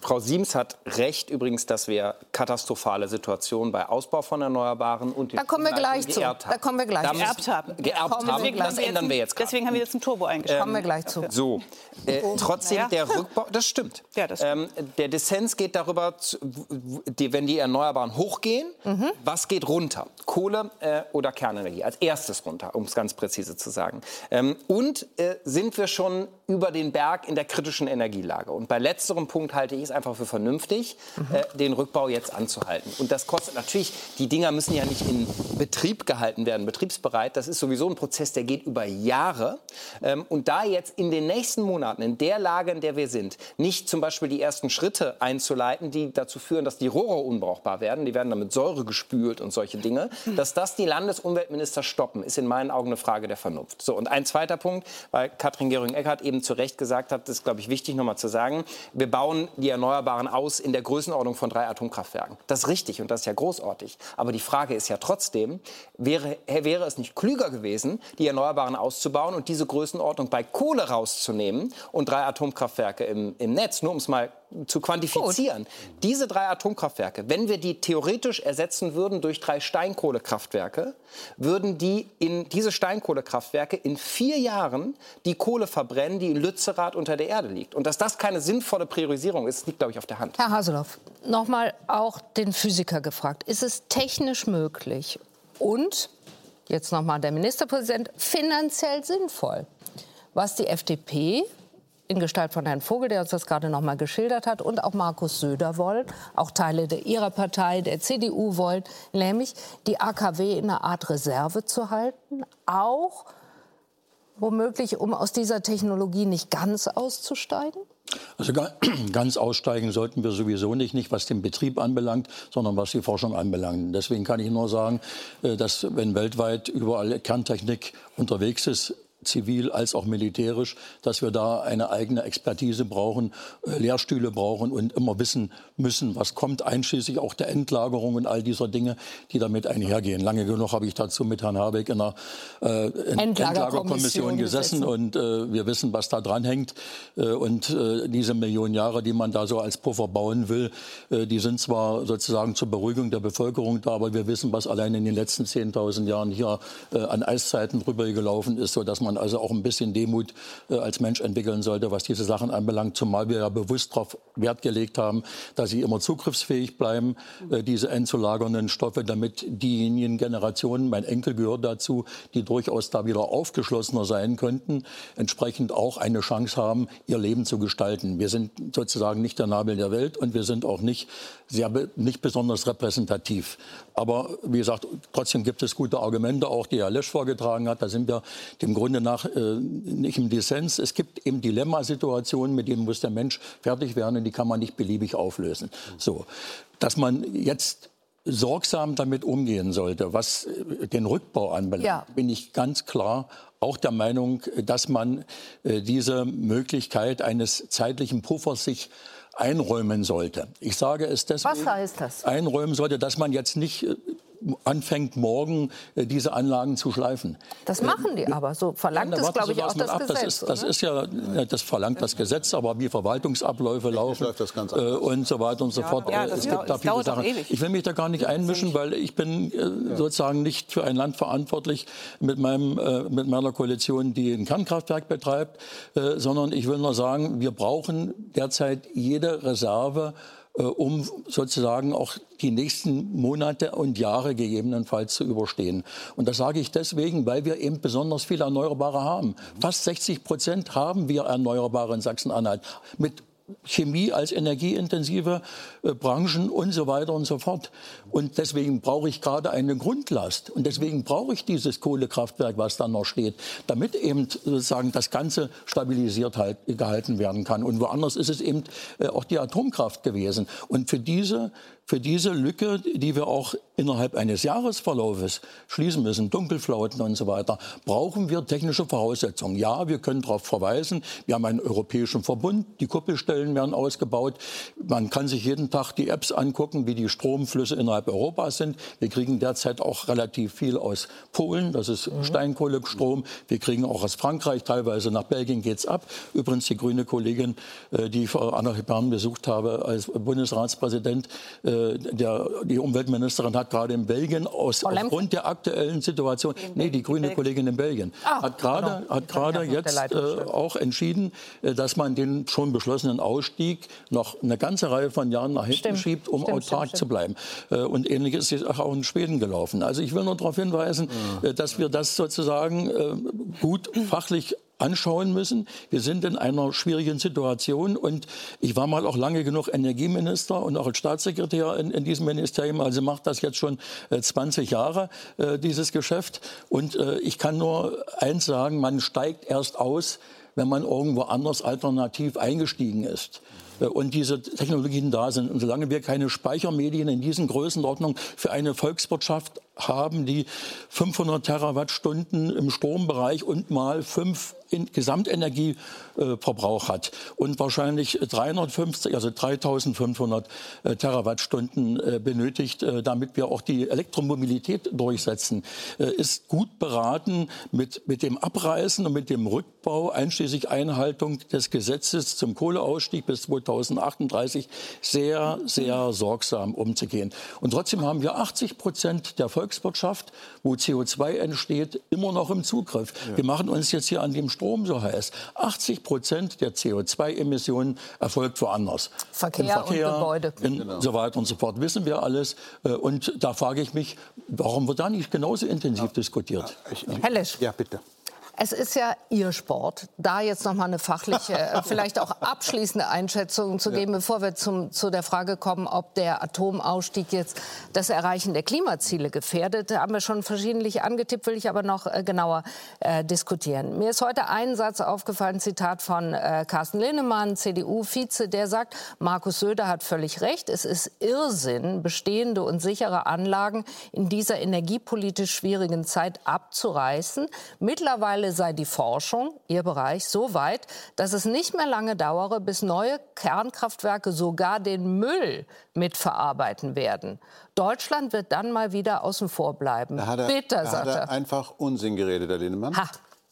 Frau Siems hat recht übrigens, dass wir katastrophale Situationen bei Ausbau von Erneuerbaren und Da kommen wir gleich zu. geerbt haben. Da kommen wir gleich Da zu. müssen- Geerbt haben. Geerbt Kommen wir haben, gleich. das ändern wir jetzt gerade. Deswegen haben wir jetzt ein Turbo eingeschaltet. Kommen wir gleich zu. So, äh, trotzdem Naja. der Rückbau, das stimmt. Ja, das stimmt. Ähm, der Dissens geht darüber, wenn die Erneuerbaren hochgehen, Mhm. was geht runter? Kohle äh, oder Kernenergie? Als erstes runter, um es ganz präzise zu sagen. Ähm, und äh, sind wir schon über den Berg in der kritischen Energielage? Und bei letzterem Punkt halte ich es einfach für vernünftig, Mhm. äh, den Rückbau jetzt anzuhalten. Und das kostet natürlich, die Dinger müssen ja nicht in Betrieb gehalten werden, betriebsbereit. Das ist sowieso ein Prozess, der geht über Jahre. Ähm, und da jetzt in den nächsten Monaten, in der Lage, in der wir sind, nicht zum Beispiel die ersten Schritte einzuleiten, die dazu führen, dass die Rohre unbrauchbar werden, die werden dann mit Säure gespült und solche Dinge, dass das die Landesumweltminister stoppen, ist in meinen Augen eine Frage der Vernunft. So, und ein zweiter Punkt, weil Katrin Göring-Eckardt eben zu Recht gesagt hat, das ist, glaube ich, wichtig nochmal zu sagen, wir bauen die Erneuerbaren aus in der Größenordnung von drei Atomkraftwerken. Das ist richtig und das ist ja großartig. Aber die Frage ist ja trotzdem, wäre, wäre es nicht klüger gewesen, die Erneuerbaren auszubauen und diese Größenordnung bei Kohle rauszunehmen und drei Atomkraftwerke im, im Netz, nur um es mal zu quantifizieren. Diese drei Atomkraftwerke, wenn wir die theoretisch ersetzen würden durch drei Steinkohlekraftwerke, würden die in diese Steinkohlekraftwerke in vier Jahren die Kohle verbrennen, die in Lützerath unter der Erde liegt. Und dass das keine sinnvolle Priorisierung ist, liegt, glaube ich, auf der Hand. Herr Haseloff, noch mal auch den Physiker gefragt. Ist es technisch möglich und, jetzt noch mal der Ministerpräsident, finanziell sinnvoll, was die FDP in Gestalt von Herrn Vogel, der uns das gerade noch mal geschildert hat, und auch Markus Söder wollen, auch Teile der, ihrer Partei, der CDU wollen, nämlich die AKW in einer Art Reserve zu halten, auch womöglich, um aus dieser Technologie nicht ganz auszusteigen? Also ga- ganz aussteigen sollten wir sowieso nicht, nicht was den Betrieb anbelangt, sondern was die Forschung anbelangt. Deswegen kann ich nur sagen, äh, dass wenn weltweit überall Kerntechnik unterwegs ist, zivil als auch militärisch, dass wir da eine eigene Expertise brauchen, äh, Lehrstühle brauchen und immer wissen müssen, was kommt, einschließlich auch der Endlagerung und all dieser Dinge, die damit einhergehen. Lange genug habe ich dazu mit Herrn Habeck in einer äh, Endlagerkommission Endlagerkommission gesessen und äh, wir wissen, was da dran hängt. Äh, und äh, diese Millionen Jahre, die man da so als Puffer bauen will, äh, die sind zwar sozusagen zur Beruhigung der Bevölkerung da, aber wir wissen, was allein in den letzten 10.000 Jahren hier an Eiszeiten drüber gelaufen ist, so dass man also auch ein bisschen Demut äh, als Mensch entwickeln sollte, was diese Sachen anbelangt, zumal wir ja bewusst darauf Wert gelegt haben, dass sie immer zugriffsfähig bleiben, äh, diese endzulagernden Stoffe, damit diejenigen Generationen, mein Enkel gehört dazu, die durchaus da wieder aufgeschlossener sein könnten, entsprechend auch eine Chance haben, ihr Leben zu gestalten. Wir sind sozusagen nicht der Nabel der Welt und wir sind auch nicht, sehr, nicht besonders repräsentativ. Aber wie gesagt, trotzdem gibt es gute Argumente, auch die Herr Lesch vorgetragen hat. Da sind wir dem Grunde nach äh, nicht im Dissens. Es gibt eben Dilemmasituationen, mit denen muss der Mensch fertig werden und die kann man nicht beliebig auflösen. So, dass man jetzt sorgsam damit umgehen sollte, was äh, den Rückbau anbelangt, Ja. bin ich ganz klar auch der Meinung, dass man äh, diese Möglichkeit eines zeitlichen Puffers sich einräumen sollte. Ich sage es deswegen. Was heißt das? Einräumen sollte, dass man jetzt nicht äh, anfängt, morgen äh, diese Anlagen zu schleifen. Das machen die aber. So verlangt Ja, es, glaube ich, auch das ab. Gesetz. Das ist, das ist ja, ja, das verlangt das Gesetz, aber wie Verwaltungsabläufe laufen läuft das ganz äh, anders. und so weiter und so fort. ja, Äh, das es gibt da viele Sachen. Ich will mich da gar nicht einmischen, weil ich bin äh, sozusagen nicht für ein Land verantwortlich mit, meinem, äh, mit meiner Koalition, die ein Kernkraftwerk betreibt, äh, sondern ich will nur sagen, wir brauchen derzeit jede Reserve, äh, um sozusagen auch die nächsten Monate und Jahre gegebenenfalls zu überstehen. Und das sage ich deswegen, weil wir eben besonders viele Erneuerbare haben. Fast 60 Prozent haben wir Erneuerbare in Sachsen-Anhalt. Mit Chemie als energieintensive äh, Branchen und so weiter und so fort. Und deswegen brauche ich gerade eine Grundlast. Und deswegen brauche ich dieses Kohlekraftwerk, was da noch steht, damit eben sozusagen das Ganze stabilisiert halt, gehalten werden kann. Und woanders ist es eben äh, auch die Atomkraft gewesen. Und für diese für diese Lücke, die wir auch innerhalb eines Jahresverlaufes schließen müssen, Dunkelflauten und so weiter, brauchen wir technische Voraussetzungen. Ja, wir können darauf verweisen. Wir haben einen europäischen Verbund. Die Kuppelstellen werden ausgebaut. Man kann sich jeden Tag die Apps angucken, wie die Stromflüsse innerhalb Europas sind. Wir kriegen derzeit auch relativ viel aus Polen. Das ist Steinkohlestrom. Wir kriegen auch aus Frankreich. Teilweise nach Belgien geht's ab. Übrigens die grüne Kollegin, äh, die ich vor anderthalb Jahren besucht habe als Bundesratspräsident, äh, der, die Umweltministerin hat gerade in Belgien aus, aufgrund der aktuellen Situation, nee, die grüne Kollegin in Belgien, Ah, hat gerade genau. hat gerade ja jetzt äh, auch entschieden, äh, dass man den schon beschlossenen Ausstieg noch eine ganze Reihe von Jahren nach hinten Stimmt, schiebt, um stimmt, autark stimmt, zu bleiben. Äh, und ähnliches ist auch in Schweden gelaufen. Also ich will nur darauf hinweisen, äh, dass wir das sozusagen äh, gut fachlich anschauen müssen. Wir sind in einer schwierigen Situation und ich war mal auch lange genug Energieminister und auch als Staatssekretär in, in diesem Ministerium. Also macht das jetzt schon äh, 20 Jahre, äh, dieses Geschäft. Und äh, ich kann nur eins sagen, man steigt erst aus, wenn man irgendwo anders alternativ eingestiegen ist äh, und diese Technologien da sind. Und solange wir keine Speichermedien in diesen Größenordnungen für eine Volkswirtschaft haben, die 500 Terawattstunden im Strombereich und mal fünf in Gesamtenergieverbrauch hat und wahrscheinlich 350, also 3500 äh, Terawattstunden äh, benötigt, äh, damit wir auch die Elektromobilität durchsetzen, ist gut beraten mit, mit dem Abreißen und mit dem Rückbau, einschließlich Einhaltung des Gesetzes zum Kohleausstieg bis 2038, sehr, sehr sorgsam umzugehen. Und trotzdem haben wir 80 Prozent der Volkswirtschaft, wo CO2 entsteht, immer noch im Zugriff. Wir machen uns jetzt hier an dem Strom so heiß. 80 Prozent der CO2-Emissionen erfolgt woanders. Verkehr und Gebäude. In so weiter und so fort. Wissen wir alles. Äh, Und da frage ich mich, warum wird da nicht genauso intensiv diskutiert? Herr Lesch. Ja, bitte. Es ist ja Ihr Sport, da jetzt noch mal eine fachliche, äh, vielleicht auch abschließende Einschätzung zu geben, bevor wir zum, zu der Frage kommen, ob der Atomausstieg jetzt das Erreichen der Klimaziele gefährdet. Da haben wir schon verschiedentlich angetippt, will ich aber noch äh, genauer äh, diskutieren. Mir ist heute ein Satz aufgefallen, Zitat von äh, Carsten Linnemann, CDU-Vize, der sagt, Markus Söder hat völlig recht, es ist Irrsinn, bestehende und sichere Anlagen in dieser energiepolitisch schwierigen Zeit abzureißen. Mittlerweile sei die Forschung, Ihr Bereich, so weit, dass es nicht mehr lange dauere, bis neue Kernkraftwerke sogar den Müll mitverarbeiten werden. Deutschland wird dann mal wieder außen vor bleiben. Da hat er, Bitter, da hat er. einfach Unsinn geredet, Herr Lindemann. Ha.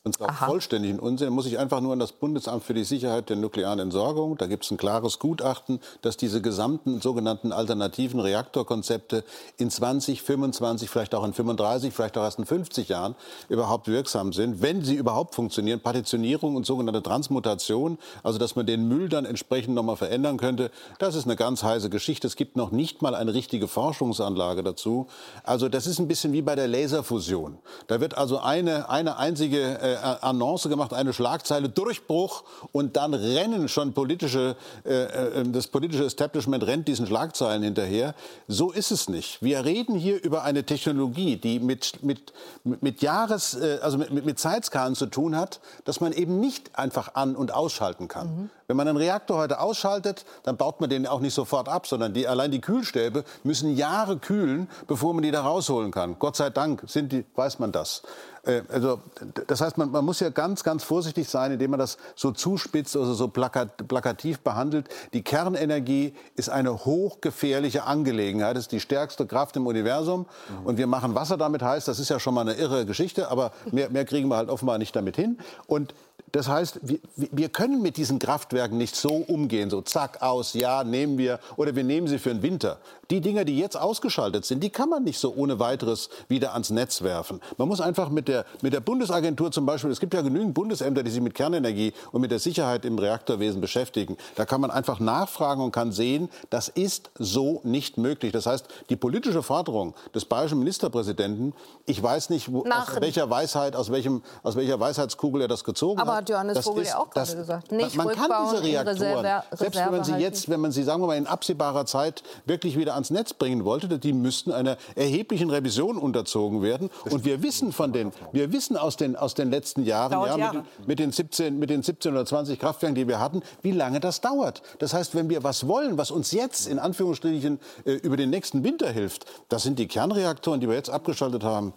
Und zwar Aha. vollständigen Unsinn. Muss ich einfach nur an das Bundesamt für die Sicherheit der nuklearen Entsorgung. Da gibt es ein klares Gutachten, dass diese gesamten sogenannten alternativen Reaktorkonzepte in 20, 25, vielleicht auch in 35, vielleicht auch erst in 50 Jahren überhaupt wirksam sind, wenn sie überhaupt funktionieren. Partitionierung und sogenannte Transmutation, also dass man den Müll dann entsprechend nochmal verändern könnte, das ist eine ganz heiße Geschichte. Es gibt noch nicht mal eine richtige Forschungsanlage dazu. Also das ist ein bisschen wie bei der Laserfusion. Da wird also eine, eine einzige äh, Annonce gemacht, eine Schlagzeile, Durchbruch und dann rennen schon politische, äh, äh, das politische Establishment rennt diesen Schlagzeilen hinterher. So ist es nicht. Wir reden hier über eine Technologie, die mit, mit, mit Jahres, äh, also mit, mit Zeitskalen zu tun hat, dass man eben nicht einfach an- und ausschalten kann. Wenn man einen Reaktor heute ausschaltet, dann baut man den auch nicht sofort ab, sondern die, allein die Kühlstäbe müssen Jahre kühlen, bevor man die da rausholen kann. Gott sei Dank sind die, weiß man das. Äh, also, das heißt, man, man, muss ja ganz, ganz vorsichtig sein, indem man das so zuspitzt oder so plakat, plakativ behandelt. Die Kernenergie ist eine hochgefährliche Angelegenheit. Das ist die stärkste Kraft im Universum. Mhm. Und wir machen Wasser damit heiß. Das ist ja schon mal eine irre Geschichte. Aber mehr, mehr kriegen wir halt offenbar nicht damit hin. Und das heißt, wir, wir, können mit diesen Kraftwerken nicht so umgehen, so zack, aus, ja, nehmen wir oder wir nehmen sie für den Winter. Die Dinger, die jetzt ausgeschaltet sind, die kann man nicht so ohne weiteres wieder ans Netz werfen. Man muss einfach mit der, mit der Bundesagentur zum Beispiel, es gibt ja genügend Bundesämter, die sich mit Kernenergie und mit der Sicherheit im Reaktorwesen beschäftigen. Da kann man einfach nachfragen und kann sehen, das ist so nicht möglich. Das heißt, die politische Forderung des bayerischen Ministerpräsidenten, ich weiß nicht, wo, aus welcher Weisheit, aus, welchem, aus welcher Weisheitskugel er das gezogen Aber hat hat Johannes das Vogel ist, ja auch gerade gesagt. Nicht man kann diese Reaktoren, Reserve, selbst wenn man sie jetzt, wenn man sie, sagen wir mal, in absehbarer Zeit wirklich wieder ans Netz bringen wollte, die müssten einer erheblichen Revision unterzogen werden. Und wir wissen von den, wir wissen aus den, aus den letzten Jahren, ja, Jahre. Mit, mit, den 17, mit den 17 oder 20 Kraftwerken, die wir hatten, wie lange das dauert. Das heißt, wenn wir was wollen, was uns jetzt in Anführungsstrichen äh, über den nächsten Winter hilft, das sind die Kernreaktoren, die wir jetzt abgeschaltet haben.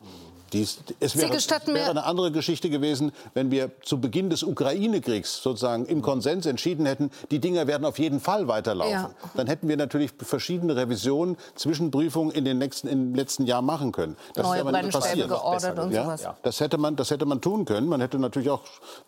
Dies, es wäre, es wäre eine andere Geschichte gewesen, wenn wir zu Beginn des Ukraine-Kriegs sozusagen im Konsens entschieden hätten, die Dinger werden auf jeden Fall weiterlaufen. Ja. Dann hätten wir natürlich verschiedene Revisionen, Zwischenprüfungen in den nächsten, im letzten Jahr machen können. Das Neue ist aber nicht passiert. Geordert und ja? sowas. Das hätte man, das hätte man tun können. Man hätte natürlich auch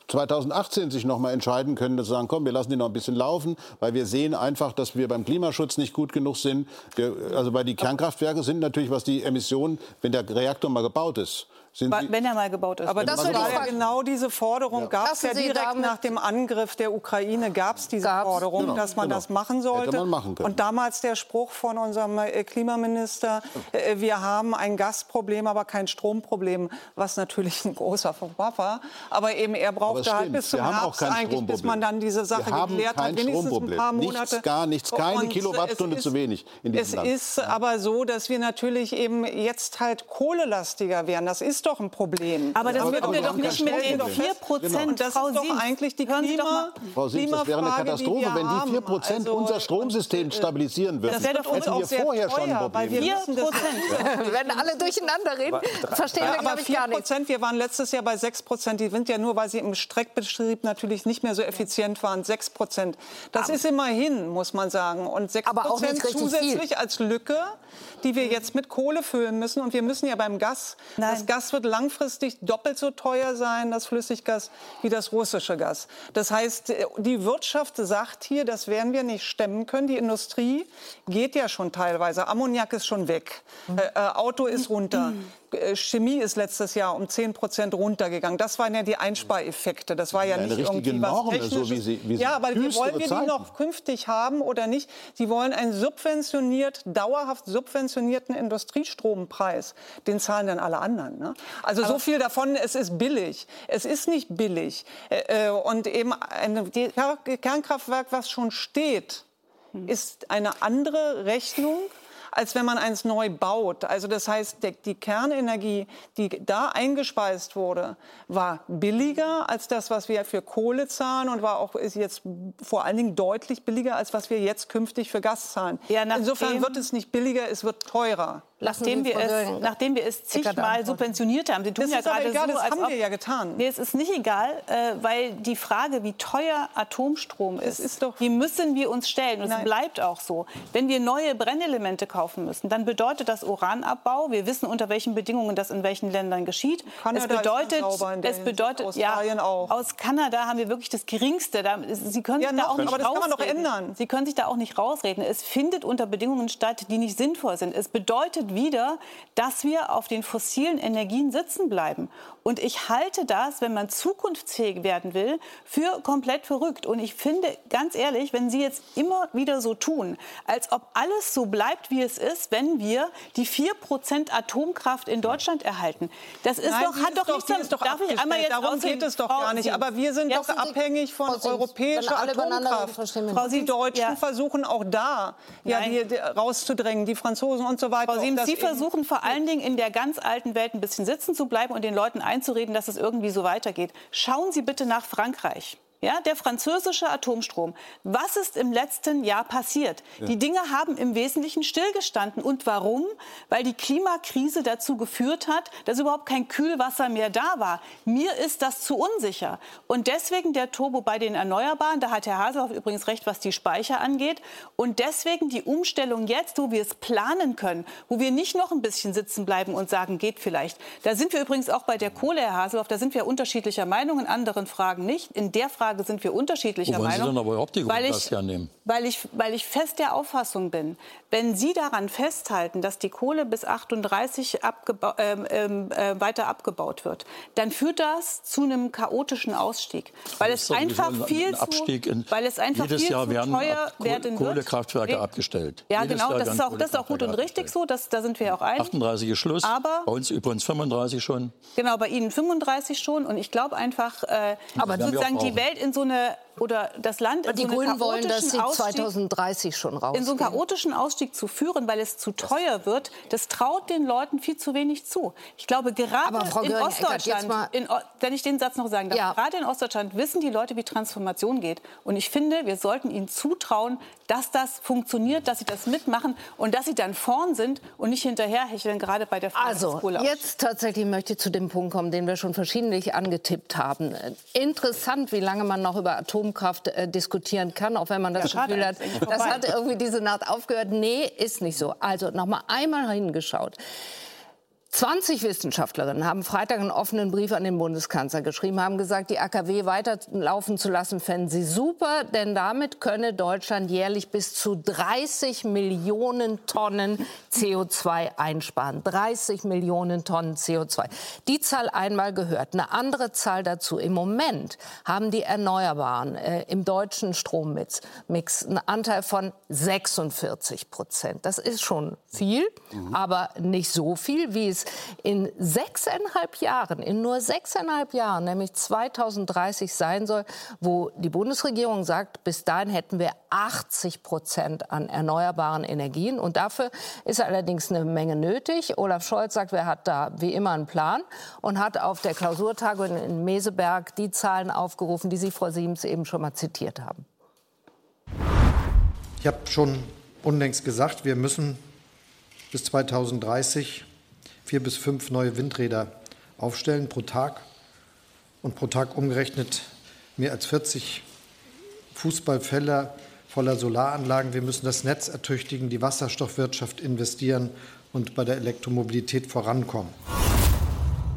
2018 sich noch mal entscheiden können, dass sagen, komm, wir lassen die noch ein bisschen laufen, weil wir sehen einfach, dass wir beim Klimaschutz nicht gut genug sind. Wir, also weil die Kernkraftwerke sind natürlich, was die Emissionen, wenn der Reaktor mal gebaut ist, ist. wenn er mal gebaut ist. Aber das war ja genau diese Forderung. Ja. Gab es ja direkt nach dem Angriff der Ukraine gab es diese gab's, Forderung, genau, dass man genau. das machen sollte. Man machen und damals der Spruch von unserem äh, Klimaminister: äh, Wir haben ein Gasproblem, aber kein Stromproblem, was natürlich ein großer Verbrauch war. Aber eben er brauchte halt bis zum Herbst eigentlich, bis man dann diese Sache geklärt hat, wenigstens ein paar Monate. Nichts, gar nichts, keine und Kilowattstunde ist, zu wenig in diesem Es Land. ist aber so, dass wir natürlich eben jetzt halt kohlelastiger werden. Das ist doch ein Problem. Aber das wird wir doch nicht mit den 4 Prozent, genau. Das ist doch eigentlich die Klima Frau Sims, das wäre eine Katastrophe, wenn die 4 Prozent also, unser Stromsystem stabilisieren würden. Das wäre doch uns auch sehr vorher teuer, schon ein Problem. 4 Prozent. Wenn alle durcheinander reden, verstehen wir, glaube ich, gar nicht. Wir waren letztes Jahr bei 6 Prozent. Die sind ja nur, weil sie im Streckbetrieb natürlich nicht mehr so effizient waren, 6 Prozent. Das aber ist immerhin, muss man sagen. Und 6 Prozent zusätzlich viel. als Lücke, die wir jetzt mit Kohle füllen müssen. Und wir müssen ja beim Gas, Nein. das Gas wird langfristig doppelt so teuer sein, das Flüssiggas, wie das russische Gas. Das heißt, die Wirtschaft sagt hier, das werden wir nicht stemmen können. Die Industrie geht ja schon teilweise. Ammoniak ist schon weg. Mhm. Äh, Auto ist runter. Äh, Chemie ist letztes Jahr um 10 Prozent runtergegangen. Das waren ja die Einspareffekte. Das war ja, ja nicht irgendwie was Norme, Technisches. So wie Sie, wie Sie ja, aber wie wollen wir die noch künftig haben oder nicht? Sie wollen einen subventioniert, dauerhaft subventionierten Industriestrompreis. Den zahlen dann alle anderen. Ne? Also aber so viel davon, es ist billig. Es ist nicht billig. Äh, und eben ein Kernkraftwerk, was schon steht, hm. ist eine andere Rechnung als wenn man eins neu baut. Also das heißt, die Kernenergie, die da eingespeist wurde, war billiger als das, was wir für Kohle zahlen und war auch ist jetzt vor allen Dingen deutlich billiger als was wir jetzt künftig für Gas zahlen. Ja, Insofern wird es nicht billiger, es wird teurer. Nachdem wir, es, nachdem wir es zigmal subventioniert haben. Sie tun das ja ist gerade egal, so, das haben wir ja getan. Nee, es ist nicht egal, äh, weil die Frage, wie teuer Atomstrom ist, ist die müssen wir uns stellen. Und Nein. es bleibt auch so. Wenn wir neue Brennelemente kaufen müssen, dann bedeutet das Uranabbau. Wir wissen, unter welchen Bedingungen das in welchen Ländern geschieht. Kanada es bedeutet, es bedeutet ja, auch. aus Kanada haben wir wirklich das Geringste. Da, Sie können ja, sich da auch nicht ändern. Sie können sich da auch nicht rausreden. Es findet unter Bedingungen statt, die nicht sinnvoll sind. Es bedeutet wieder, dass wir auf den fossilen Energien sitzen bleiben. Und ich halte das, wenn man zukunftsfähig werden will, für komplett verrückt. Und ich finde, ganz ehrlich, wenn Sie jetzt immer wieder so tun, als ob alles so bleibt, wie es ist, wenn wir die 4% Atomkraft in Deutschland erhalten. Das ist Nein, doch, hat doch, doch nichts doch Darf ich einmal jetzt Darum geht es doch gar nicht. Aber wir sind ja, doch abhängig von europäischer Atomkraft. Frau die Deutschen ja. versuchen auch da ja, die, die rauszudrängen, die Franzosen und so weiter. Frau Sims, Sie versuchen vor allen Dingen in der ganz alten Welt ein bisschen sitzen zu bleiben und den Leuten einzureden, dass es irgendwie so weitergeht. Schauen Sie bitte nach Frankreich. Ja, der französische Atomstrom. Was ist im letzten Jahr passiert? Ja. Die Dinge haben im Wesentlichen stillgestanden. Und warum? Weil die Klimakrise dazu geführt hat, dass überhaupt kein Kühlwasser mehr da war. Mir ist das zu unsicher. Und deswegen der Turbo bei den Erneuerbaren. Da hat Herr Haselhoff übrigens recht, was die Speicher angeht. Und deswegen die Umstellung jetzt, wo wir es planen können, wo wir nicht noch ein bisschen sitzen bleiben und sagen, geht vielleicht. Da sind wir übrigens auch bei der Kohle, Herr Haselhoff, da sind wir unterschiedlicher Meinung, in anderen Fragen nicht. In der Frage Frage sind wir unterschiedlicher Wo wollen Meinung. Sie denn aber überhaupt die weil ich, hernehmen? Weil ich, weil ich fest der Auffassung bin, wenn Sie daran festhalten, dass die Kohle bis 38 abgeba ähm, äh, weiter abgebaut wird, dann führt das zu einem chaotischen Ausstieg, weil es einfach viel zu, weil es einfach jedes viel Jahr zu werden teuer werden wird. Kohlekraftwerke nee. abgestellt. Ja, jedes genau, das ist, auch, das ist auch gut und richtig so, das, da sind wir auch einig. 38 ist Schluss, aber, bei uns übrigens 35 schon. Genau, bei Ihnen 35 schon und ich glaube einfach, äh, aber sozusagen die Welt in so eine oder das Land in die so Grünen wollen, dass sie Ausstieg, 2030 schon raus. In so einen chaotischen Ausstieg zu führen, weil es zu teuer wird, das traut den Leuten viel zu wenig zu. Ich glaube, gerade in Ostdeutschland, in, wenn ich den Satz noch sagen darf, ja. gerade in Ostdeutschland wissen die Leute, wie Transformation geht. Und ich finde, wir sollten ihnen zutrauen, dass das funktioniert, dass sie das mitmachen und dass sie dann vorn sind und nicht hinterherhecheln, gerade bei der Frage also, jetzt tatsächlich möchte ich zu dem Punkt kommen, den wir schon verschiedentlich angetippt haben. Interessant, wie lange man noch über Atomkraft äh, diskutieren kann, auch wenn man das ja, Gefühl hat, das hat irgendwie diese Nacht aufgehört. Nee, ist nicht so. Also noch mal einmal hingeschaut. 20 Wissenschaftlerinnen haben Freitag einen offenen Brief an den Bundeskanzler geschrieben, haben gesagt, die AKW weiterlaufen zu lassen, fänden sie super, denn damit könne Deutschland jährlich bis zu 30 Millionen Tonnen CO2 einsparen. 30 Millionen Tonnen CO2. Die Zahl einmal gehört. Eine andere Zahl dazu. Im Moment haben die Erneuerbaren äh, im deutschen Strommix Mix einen Anteil von 46 Prozent. Das ist schon viel, mhm. aber nicht so viel, wie es es in sechseinhalb Jahren, in nur sechseinhalb Jahren, nämlich 2030 sein soll, wo die Bundesregierung sagt, bis dahin hätten wir 80 Prozent an erneuerbaren Energien. Und dafür ist allerdings eine Menge nötig. Olaf Scholz sagt, wer hat da wie immer einen Plan und hat auf der Klausurtagung in Meseberg die Zahlen aufgerufen, die Sie, Frau Siemens, eben schon mal zitiert haben. Ich habe schon unlängst gesagt, wir müssen bis 2030 vier bis fünf neue Windräder aufstellen pro Tag und pro Tag umgerechnet mehr als 40 Fußballfelder voller Solaranlagen. Wir müssen das Netz ertüchtigen, die Wasserstoffwirtschaft investieren und bei der Elektromobilität vorankommen.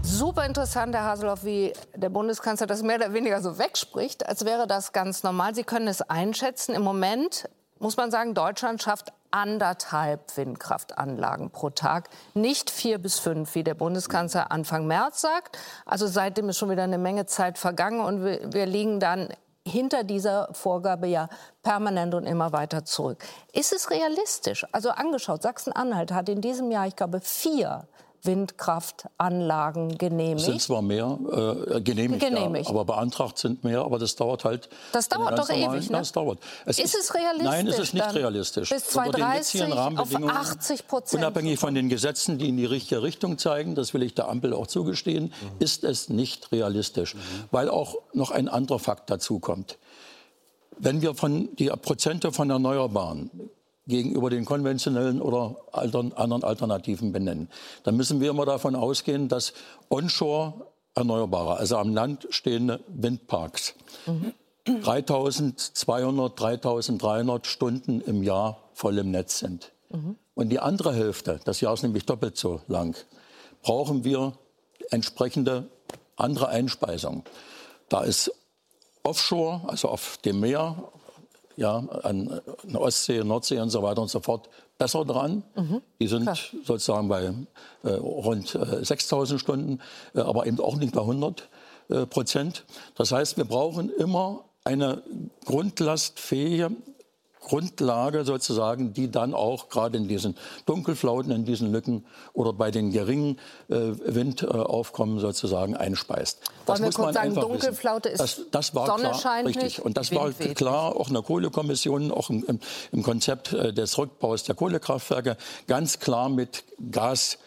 Super interessant, Herr Haseloff, wie der Bundeskanzler das mehr oder weniger so wegspricht, als wäre das ganz normal. Sie können es einschätzen. Im Moment muss man sagen, Deutschland schafft anderthalb Windkraftanlagen pro Tag, nicht vier bis fünf, wie der Bundeskanzler Anfang März sagt. Also seitdem ist schon wieder eine Menge Zeit vergangen und wir, wir liegen dann hinter dieser Vorgabe ja permanent und immer weiter zurück. Ist es realistisch? Also angeschaut, Sachsen-Anhalt hat in diesem Jahr, ich glaube, vier Windkraftanlagen genehmigt. Sind zwar mehr äh, genehmigt, genehmigt. Ja, aber beantragt sind mehr, aber das dauert halt. Das dauert doch normalen, ewig, ne? Das dauert. Es ist, ist, es realistisch? Nein, es ist nicht realistisch. Bis 2030 auf 80 Prozent. Unabhängig von den Gesetzen, die in die richtige Richtung zeigen, das will ich der Ampel auch zugestehen, mhm. ist es nicht realistisch, mhm. weil auch noch ein anderer Fakt dazu kommt. Wenn wir von die Prozente von Erneuerbaren gegenüber den konventionellen oder anderen Alternativen benennen. Dann müssen wir immer davon ausgehen, dass onshore erneuerbare, also am Land stehende Windparks, mhm. 3200, 3300 Stunden im Jahr voll im Netz sind. Mhm. Und die andere Hälfte, das Jahr ist nämlich doppelt so lang, brauchen wir entsprechende andere Einspeisung. Da ist Offshore, also auf dem Meer, ja, an der Ostsee, Nordsee und so weiter und so fort besser dran. Mhm. Die sind Klar. sozusagen bei äh, rund äh, 6000 Stunden, äh, aber eben auch nicht bei 100 äh, Prozent. Das heißt, wir brauchen immer eine grundlastfähige Grundlage sozusagen, die dann auch gerade in diesen Dunkelflauten, in diesen Lücken oder bei den geringen äh, Windaufkommen sozusagen einspeist. Das Wollen muss man sagen, Dunkelflaute wissen. ist das, das war Sonne klar, richtig. Und das Wind war klar, auch in der Kohlekommission, auch im, im, im Konzept äh, des Rückbaus der Kohlekraftwerke, ganz klar mit Gas äh,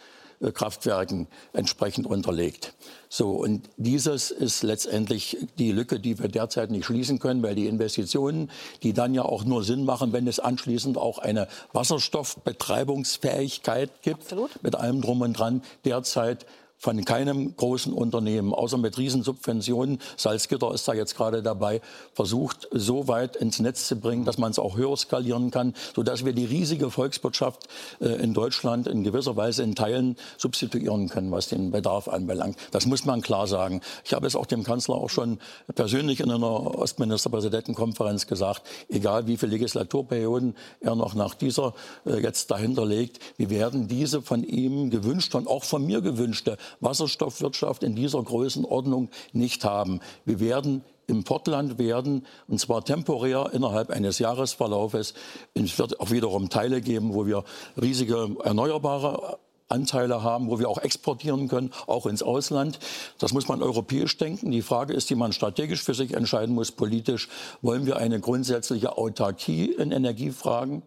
Kraftwerken entsprechend unterlegt. So, und dieses ist letztendlich die Lücke, die wir derzeit nicht schließen können, weil die Investitionen, die dann ja auch nur Sinn machen, wenn es anschließend auch eine Wasserstoffbetreibungsfähigkeit gibt, Absolut. mit allem drum und dran, derzeit von keinem großen Unternehmen, außer mit Riesensubventionen, Salzgitter ist da jetzt gerade dabei, versucht, so weit ins Netz zu bringen, dass man es auch höher skalieren kann, sodass wir die riesige Volkswirtschaft äh, in Deutschland in gewisser Weise in Teilen substituieren können, was den Bedarf anbelangt. Das muss man klar sagen. Ich habe es auch dem Kanzler auch schon persönlich in einer Ostministerpräsidentenkonferenz gesagt, egal wie viele Legislaturperioden er noch nach dieser äh, jetzt dahinter legt, wir werden diese von ihm gewünschte und auch von mir gewünschte Wasserstoffwirtschaft in dieser Größenordnung nicht haben. Wir werden im Portland werden, und zwar temporär innerhalb eines Jahresverlaufes. Es wird auch wiederum Teile geben, wo wir riesige erneuerbare Anteile haben, wo wir auch exportieren können, auch ins Ausland. Das muss man europäisch denken. Die Frage ist, die man strategisch für sich entscheiden muss, politisch. Wollen wir eine grundsätzliche Autarkie in Energiefragen?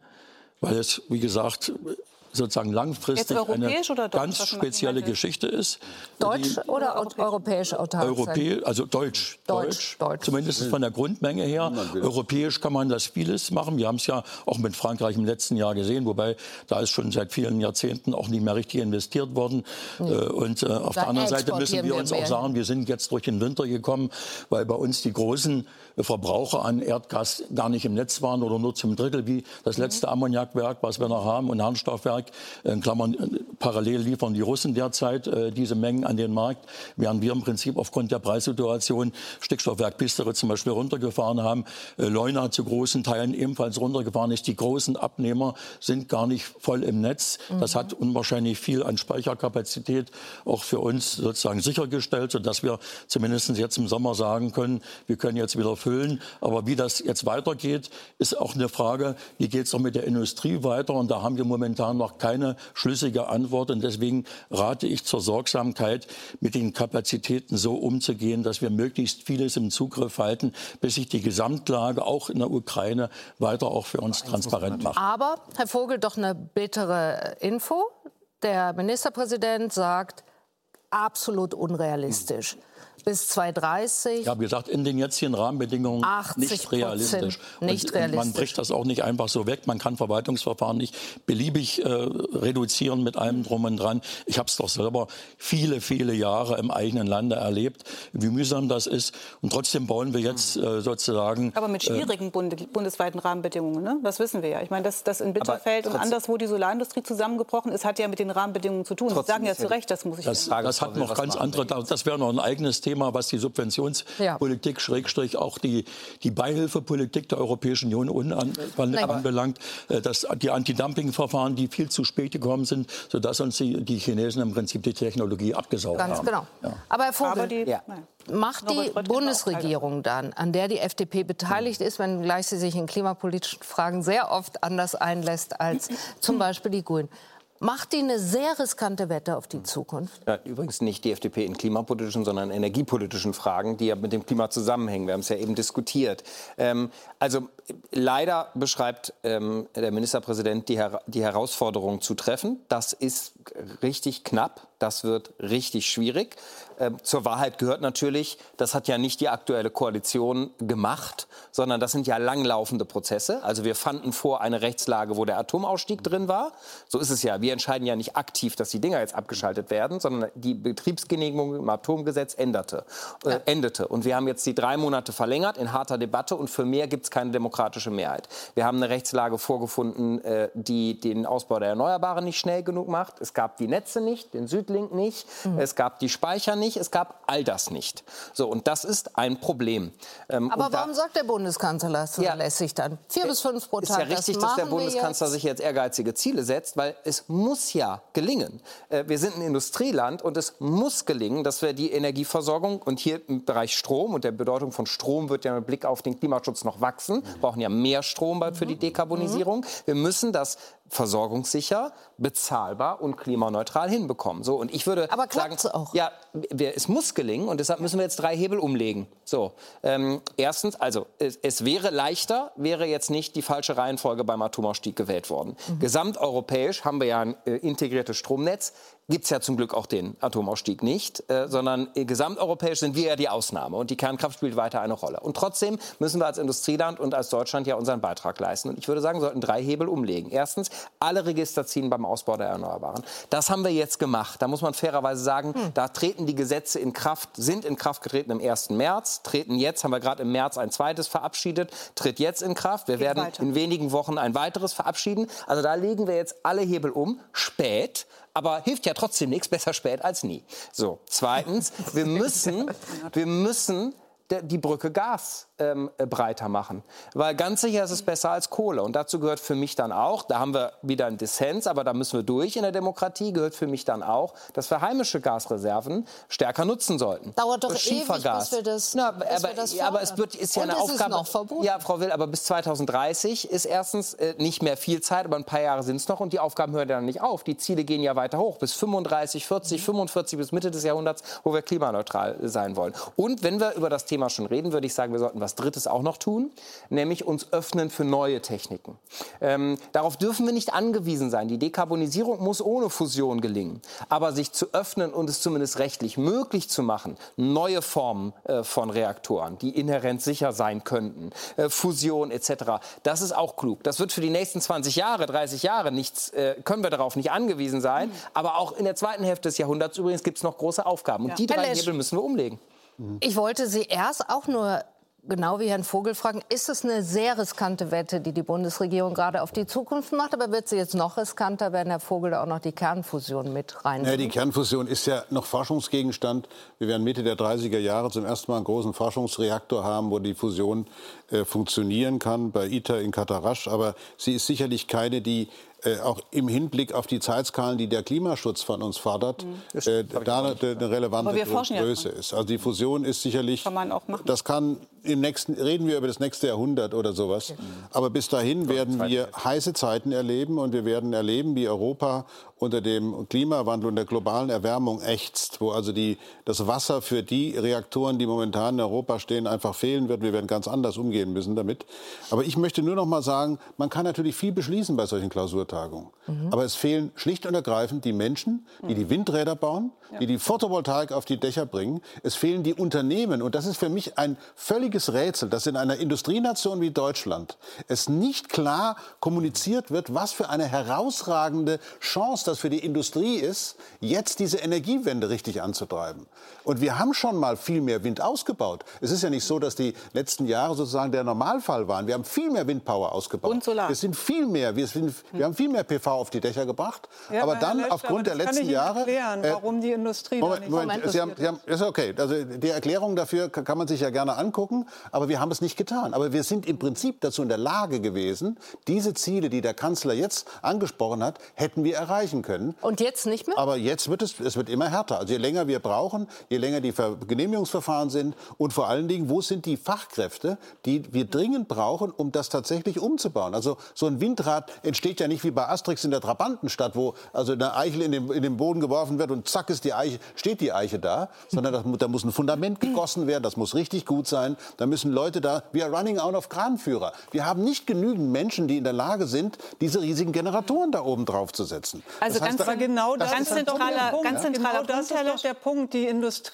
Weil es, wie gesagt, sozusagen langfristig eine ganz spezielle Geschichte ist. Deutsch die, oder europäisch Europä also Deutsch, Deutsch, Deutsch, zumindest von der Grundmenge her. Europäisch kann man das vieles machen. Wir haben es ja auch mit Frankreich im letzten Jahr gesehen, wobei da ist schon seit vielen Jahrzehnten auch nicht mehr richtig investiert worden. Nee. Äh, und äh, auf da der anderen Seite müssen wir uns auch sagen, wir sind jetzt durch den Winter gekommen, weil bei uns die großen Verbraucher an Erdgas gar nicht im Netz waren oder nur zum Drittel wie das mhm. letzte Ammoniakwerk, was wir noch haben, und Harnstoffwerk. In Klammern, parallel liefern die Russen derzeit äh, diese Mengen an den Markt, während wir im Prinzip aufgrund der Preissituation Stickstoffwerk Pistere zum Beispiel runtergefahren haben. Äh, Leuna zu großen Teilen ebenfalls runtergefahren ist. Die großen Abnehmer sind gar nicht voll im Netz. Mhm. Das hat unwahrscheinlich viel an Speicherkapazität auch für uns sozusagen sichergestellt, sodass wir zumindest jetzt im Sommer sagen können, wir können jetzt wieder füllen. Aber wie das jetzt weitergeht, ist auch eine Frage, wie geht es noch mit der Industrie weiter? Und da haben wir momentan noch keine schlüssige Antwort. Und deswegen rate ich zur Sorgsamkeit, mit den Kapazitäten so umzugehen, dass wir möglichst vieles im Zugriff halten, bis sich die Gesamtlage auch in der Ukraine weiter auch für uns transparent macht. Aber, Herr Vogel, doch eine bittere Info. Der Ministerpräsident sagt, absolut unrealistisch. Hm bis 2030. Ich habe gesagt, in den jetzigen Rahmenbedingungen nicht realistisch. Nicht realistisch. man bricht das auch nicht einfach so weg. Man kann Verwaltungsverfahren nicht beliebig äh, reduzieren mit allem drum und dran. Ich habe es doch selber viele, viele Jahre im eigenen Lande erlebt, wie mühsam das ist. Und trotzdem bauen wir jetzt äh, sozusagen. Aber mit äh, schwierigen äh, bundesweiten Rahmenbedingungen, ne? das wissen wir ja. Ich meine, dass das in Bitterfeld und anderswo die Solarindustrie zusammengebrochen ist, hat ja mit den Rahmenbedingungen zu tun. Sie sagen ja zu Recht, das muss ich Das, das hat noch ganz andere, das wäre noch ein eigenes Thema. Was die Subventionspolitik, ja. Schrägstrich auch die, die Beihilfepolitik der Europäischen Union an, anbelangt, äh, dass die Anti-Dumping-Verfahren, die viel zu spät gekommen sind, sodass uns die, die Chinesen im Prinzip die Technologie abgesaugt Ganz haben. Ganz genau. Ja. Aber Herr Vogel, Aber die, ja. macht die Bundesregierung dann, an der die FDP beteiligt ist, wenn gleich sie sich in klimapolitischen Fragen sehr oft anders einlässt als zum Beispiel die Grünen, Macht die eine sehr riskante Wette auf die Zukunft? Ja, übrigens nicht die FDP in klimapolitischen, sondern energiepolitischen Fragen, die ja mit dem Klima zusammenhängen. Wir haben es ja eben diskutiert. Ähm, also leider beschreibt ähm, der Ministerpräsident die, Her die Herausforderung zu treffen. Das ist richtig knapp. Das wird richtig schwierig. Ähm, zur Wahrheit gehört natürlich, das hat ja nicht die aktuelle Koalition gemacht, sondern das sind ja langlaufende Prozesse. Also wir fanden vor eine Rechtslage, wo der Atomausstieg drin war. So ist es ja. Wir entscheiden ja nicht aktiv, dass die Dinger jetzt abgeschaltet werden, sondern die Betriebsgenehmigung im Atomgesetz änderte, äh, endete. Und wir haben jetzt die drei Monate verlängert in harter Debatte und für mehr gibt es keine demokratische Mehrheit. Wir haben eine Rechtslage vorgefunden, äh, die den Ausbau der Erneuerbaren nicht schnell genug macht. Es gab die Netze nicht, den Südlink nicht, mhm. es gab die Speicher nicht es gab all das nicht. So, und das ist ein Problem. Ähm, Aber warum da, sagt der Bundeskanzler das ja, lässig dann? Vier bis fünf pro Tag. Ist ja richtig, das dass der Bundeskanzler sich jetzt ehrgeizige Ziele setzt, weil es muss ja gelingen. Äh, wir sind ein Industrieland und es muss gelingen, dass wir die Energieversorgung und hier im Bereich Strom und der Bedeutung von Strom wird ja mit Blick auf den Klimaschutz noch wachsen. Wir brauchen ja mehr Strom für die mhm. Dekarbonisierung. Wir müssen das versorgungssicher, bezahlbar und klimaneutral hinbekommen. So und ich würde Aber sagen, auch? ja, es muss gelingen und deshalb müssen wir jetzt drei Hebel umlegen. So, ähm, erstens, also es, es, wäre leichter, wäre jetzt nicht die falsche Reihenfolge beim Atomausstieg gewählt worden. Mhm. Gesamteuropäisch haben wir ja ein äh, integriertes Stromnetz gibt es ja zum Glück auch den Atomausstieg nicht, äh, sondern gesamteuropäisch sind wir ja die Ausnahme und die Kernkraft spielt weiter eine Rolle. Und trotzdem müssen wir als Industrieland und als Deutschland ja unseren Beitrag leisten. Und ich würde sagen, wir sollten drei Hebel umlegen. Erstens, alle Register ziehen beim Ausbau der Erneuerbaren. Das haben wir jetzt gemacht. Da muss man fairerweise sagen, hm. da treten die Gesetze in Kraft, sind in Kraft getreten im 1. März, treten jetzt, haben wir gerade im März ein zweites verabschiedet, tritt jetzt in Kraft. Wir Geht werden weiter. in wenigen Wochen ein weiteres verabschieden. Also da legen wir jetzt alle Hebel um, spät, aber hilft ja trotzdem nichts, besser spät als nie. So, zweitens, wir müssen, wir müssen die Brücke Gas ähm, äh, breiter machen. Weil ganz sicher ist es besser als Kohle. Und dazu gehört für mich dann auch, da haben wir wieder einen Dissens, aber da müssen wir durch in der Demokratie, gehört für mich dann auch, dass wir heimische Gasreserven stärker nutzen sollten. Dauert doch ewig, bis wir das, Na, aber, wir das ja, aber es wird, ist ja Und eine Aufgabe. Noch verboten. Ja, Frau Will, aber bis 2030 ist erstens äh, nicht mehr viel Zeit, aber ein paar Jahre sind es noch und die Aufgaben hören ja dann nicht auf. Die Ziele gehen ja weiter hoch bis 35, 40, 45 bis Mitte des Jahrhunderts, wo wir klimaneutral sein wollen. Und wenn wir über das Thema schon reden, würde ich sagen, wir sollten was Drittes auch noch tun tun, nämlich uns öffnen für neue Techniken. Ähm, darauf dürfen wir nicht angewiesen sein. Die Dekarbonisierung muss ohne Fusion gelingen. Aber sich zu öffnen und es zumindest rechtlich möglich zu machen, neue Formen äh, von Reaktoren, die inhärent sicher sein könnten, äh, Fusion etc., das ist auch klug. Das wird für die nächsten 20 Jahre, 30 Jahre nichts, äh, können wir darauf nicht angewiesen sein. Mhm. Aber auch in der zweiten Hälfte des Jahrhunderts übrigens gibt es noch große Aufgaben. Und ja. die drei Hebel müssen wir umlegen. Ich wollte Sie erst auch nur genau wie Herrn Vogel fragen, ist es eine sehr riskante Wette, die die Bundesregierung gerade auf die Zukunft macht? Aber wird sie jetzt noch riskanter, wenn Herr Vogel da auch noch die Kernfusion mit rein? Ja, die Kernfusion ist ja noch Forschungsgegenstand. Wir werden Mitte der 30er Jahre zum ersten Mal einen großen Forschungsreaktor haben, wo die Fusion äh, funktionieren kann, bei ITER in Katarasch. Aber sie ist sicherlich keine, die äh, auch im Hinblick auf die Zeitskalen, die der Klimaschutz von uns fordert, mhm. äh, da eine, eine relevante Größe ja ist. Also die Fusion ist sicherlich, kann man auch machen. das kann im nächsten, reden wir über das nächste Jahrhundert oder sowas. Mhm. Aber bis dahin werden wir heiße Zeiten erleben und wir werden erleben, wie Europa unter dem Klimawandel und der globalen Erwärmung ächzt, wo also die, das Wasser für die Reaktoren, die momentan in Europa stehen, einfach fehlen wird. Wir werden ganz anders umgehen müssen damit. Aber ich möchte nur noch mal sagen, man kann natürlich viel beschließen bei solchen Klausurtagungen. Mhm. Aber es fehlen schlicht und ergreifend die Menschen, die die Windräder bauen, die die Photovoltaik auf die Dächer bringen. Es fehlen die Unternehmen. Und das ist für mich ein völliges Rätsel, dass in einer Industrienation wie Deutschland es nicht klar kommuniziert wird, was für eine herausragende Chance das für die Industrie ist, jetzt diese Energiewende richtig anzutreiben. Und wir haben schon mal viel mehr Wind ausgebaut. Es ist ja nicht so, dass die letzten Jahre sozusagen der Normalfall waren. Wir haben viel mehr Windpower ausgebaut. Und Solar. Wir sind viel mehr, wir, sind, wir haben viel mehr PV auf die Dächer gebracht. Ja, aber dann Lesch, aufgrund aber der letzten Jahre. Erklären, äh, warum die Industrie Moment, Moment, Moment Sie haben, Sie haben, ist okay. Also die Erklärung dafür kann man sich ja gerne angucken, aber wir haben es nicht getan. Aber wir sind im Prinzip dazu in der Lage gewesen, diese Ziele, die der Kanzler jetzt angesprochen hat, hätten wir erreichen können. Und jetzt nicht mehr? Aber jetzt wird es, es wird immer härter. Also je länger wir brauchen, je länger die Genehmigungsverfahren sind und vor allen Dingen, wo sind die Fachkräfte, die wir dringend brauchen, um das tatsächlich umzubauen. Also so ein Windrad entsteht ja nicht wie bei Asterix in der Trabantenstadt, wo also eine Eichel in den, in den Boden geworfen wird und zack ist die Eiche, steht die Eiche da, sondern das, da muss ein Fundament gegossen werden, das muss richtig gut sein. Da müssen Leute da, wir are running out of Kranführer. Wir haben nicht genügend Menschen, die in der Lage sind, diese riesigen Generatoren da oben drauf zu setzen. Also das heißt, ganz, genau das, ganz zentraler, Punkt. Ganz zentraler genau das ist doch der Punkt. Die Industrie,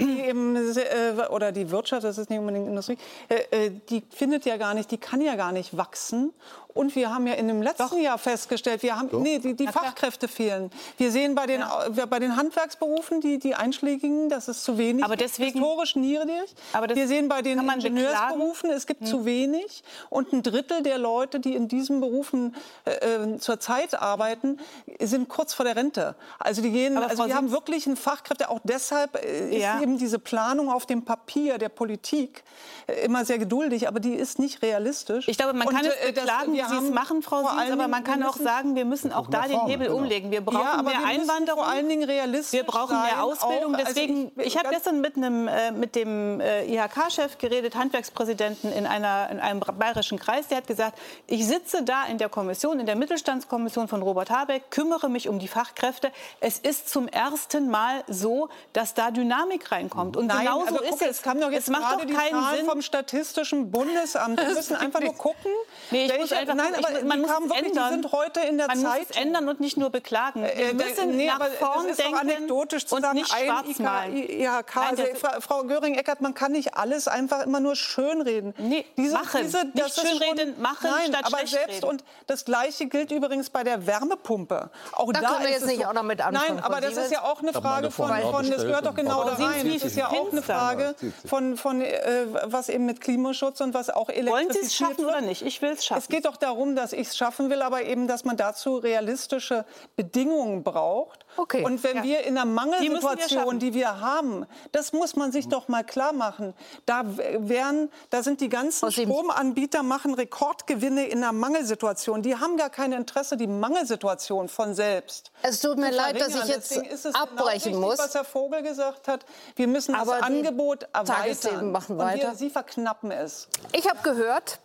die eben, äh, oder die Wirtschaft, das ist nicht unbedingt Industrie, äh, äh, die findet ja gar nicht, die kann ja gar nicht wachsen und wir haben ja in dem letzten Doch. Jahr festgestellt, wir haben, nee, die, die Fachkräfte fehlen. Wir sehen bei den, ja. bei den Handwerksberufen, die, die einschlägigen, das ist zu wenig. Aber deswegen, historisch niedrig. Aber wir sehen bei den Ingenieursberufen, es gibt hm. zu wenig. Und ein Drittel der Leute, die in diesen Berufen äh, äh zurzeit arbeiten, sind kurz vor der Rente. Also die gehen, also wir haben wirklich einen Fachkräfte. Auch deshalb äh, ja. ist eben diese Planung auf dem Papier der Politik äh, immer sehr geduldig, aber die ist nicht realistisch. Ich glaube, man kann und, es beklagen, wir Sie es machen, Frau Sies, aber man kann auch sagen, wir müssen auch da den Hebel genau. umlegen. Wir brauchen ja, mehr wir Einwanderung. Vor allen Dingen realistisch Wir brauchen mehr Ausbildung. Auch, also Deswegen, ich, ich habe gestern mit, einem, äh, mit dem äh, IHK-Chef geredet, Handwerkspräsidenten in, einer, in einem bayerischen Kreis. Der hat gesagt, ich sitze da in der Kommission, in der Mittelstandskommission von Robert Habeck, kümmere mich um die Fachkräfte. Es ist zum ersten Mal so, dass da Dynamik reinkommt. Und Nein, genauso aber ist guck, es. kam doch jetzt es macht doch keinen Sinn vom Statistischen Bundesamt. Wir müssen einfach nur gucken. Nee, ich muss einfach, nein, aber man muss es wirklich, ändern. Die sind heute in der man Zeit. muss es ändern und nicht nur beklagen. Wir müssen nee, nach vorn denken anekdotisch zu sagen, nicht ein IHK. Also, Frau Göring-Eckert, man kann nicht alles einfach immer nur schönreden. Nee, diese, machen. Diese, nicht schönreden, machen nein, statt aber selbst und das Gleiche gilt übrigens bei der Wärmepumpe. Auch da, da können wir jetzt nicht so, auch noch mit anfangen. Nein, aber das ist ja auch eine Frage von, von das gehört doch genau da rein. Das ist ja auch eine Frage von, von äh, was eben mit Klimaschutz und was auch elektrifiziert Wollen Sie es schaffen oder nicht? Ich will es schaffen. Es geht doch darum, dass ich es schaffen will, aber eben, dass man dazu realistische Bedingungen braucht. Okay. Und wenn ja. wir in einer Mangelsituation, die wir, die wir haben, das muss man sich doch mal klar machen. Da wären, da sind die ganzen Stromanbieter machen Rekordgewinne in einer Mangelsituation. Die haben gar kein Interesse, die Mangelsituation von selbst. Es tut mir leid, dass ich jetzt abbrechen genau muss. Was Herr Vogel gesagt hat, wir müssen aber das Angebot erweitern. Machen weiter. Wir, Sie verknappen es. Ich habe gehört,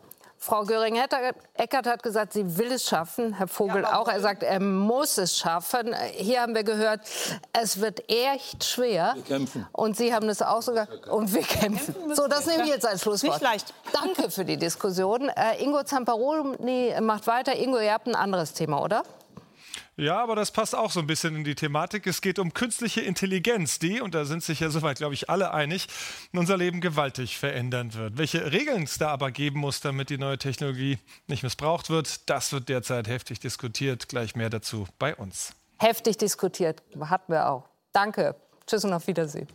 Frau Göring-Eckert hat gesagt, sie will es schaffen. Herr Vogel ja, auch. Er sagt, er muss es schaffen. Hier haben wir gehört, es wird echt schwer. Wir kämpfen. Und Sie haben es auch sogar. Und wir kämpfen. So, das nehme ich jetzt als Schlusswort. Nicht leicht. Danke für die Diskussion. Äh, Ingo Zamparoni macht weiter. Ingo, ihr habt ein anderes Thema, oder? Ja, aber das passt auch so ein bisschen in die Thematik. Es geht um künstliche Intelligenz, die, und da sind sich ja soweit, glaube ich, alle einig, unser Leben gewaltig verändern wird. Welche Regeln es da aber geben muss, damit die neue Technologie nicht missbraucht wird, das wird derzeit heftig diskutiert. Gleich mehr dazu bei uns. Heftig diskutiert, hatten wir auch. Danke. Tschüss und auf Wiedersehen.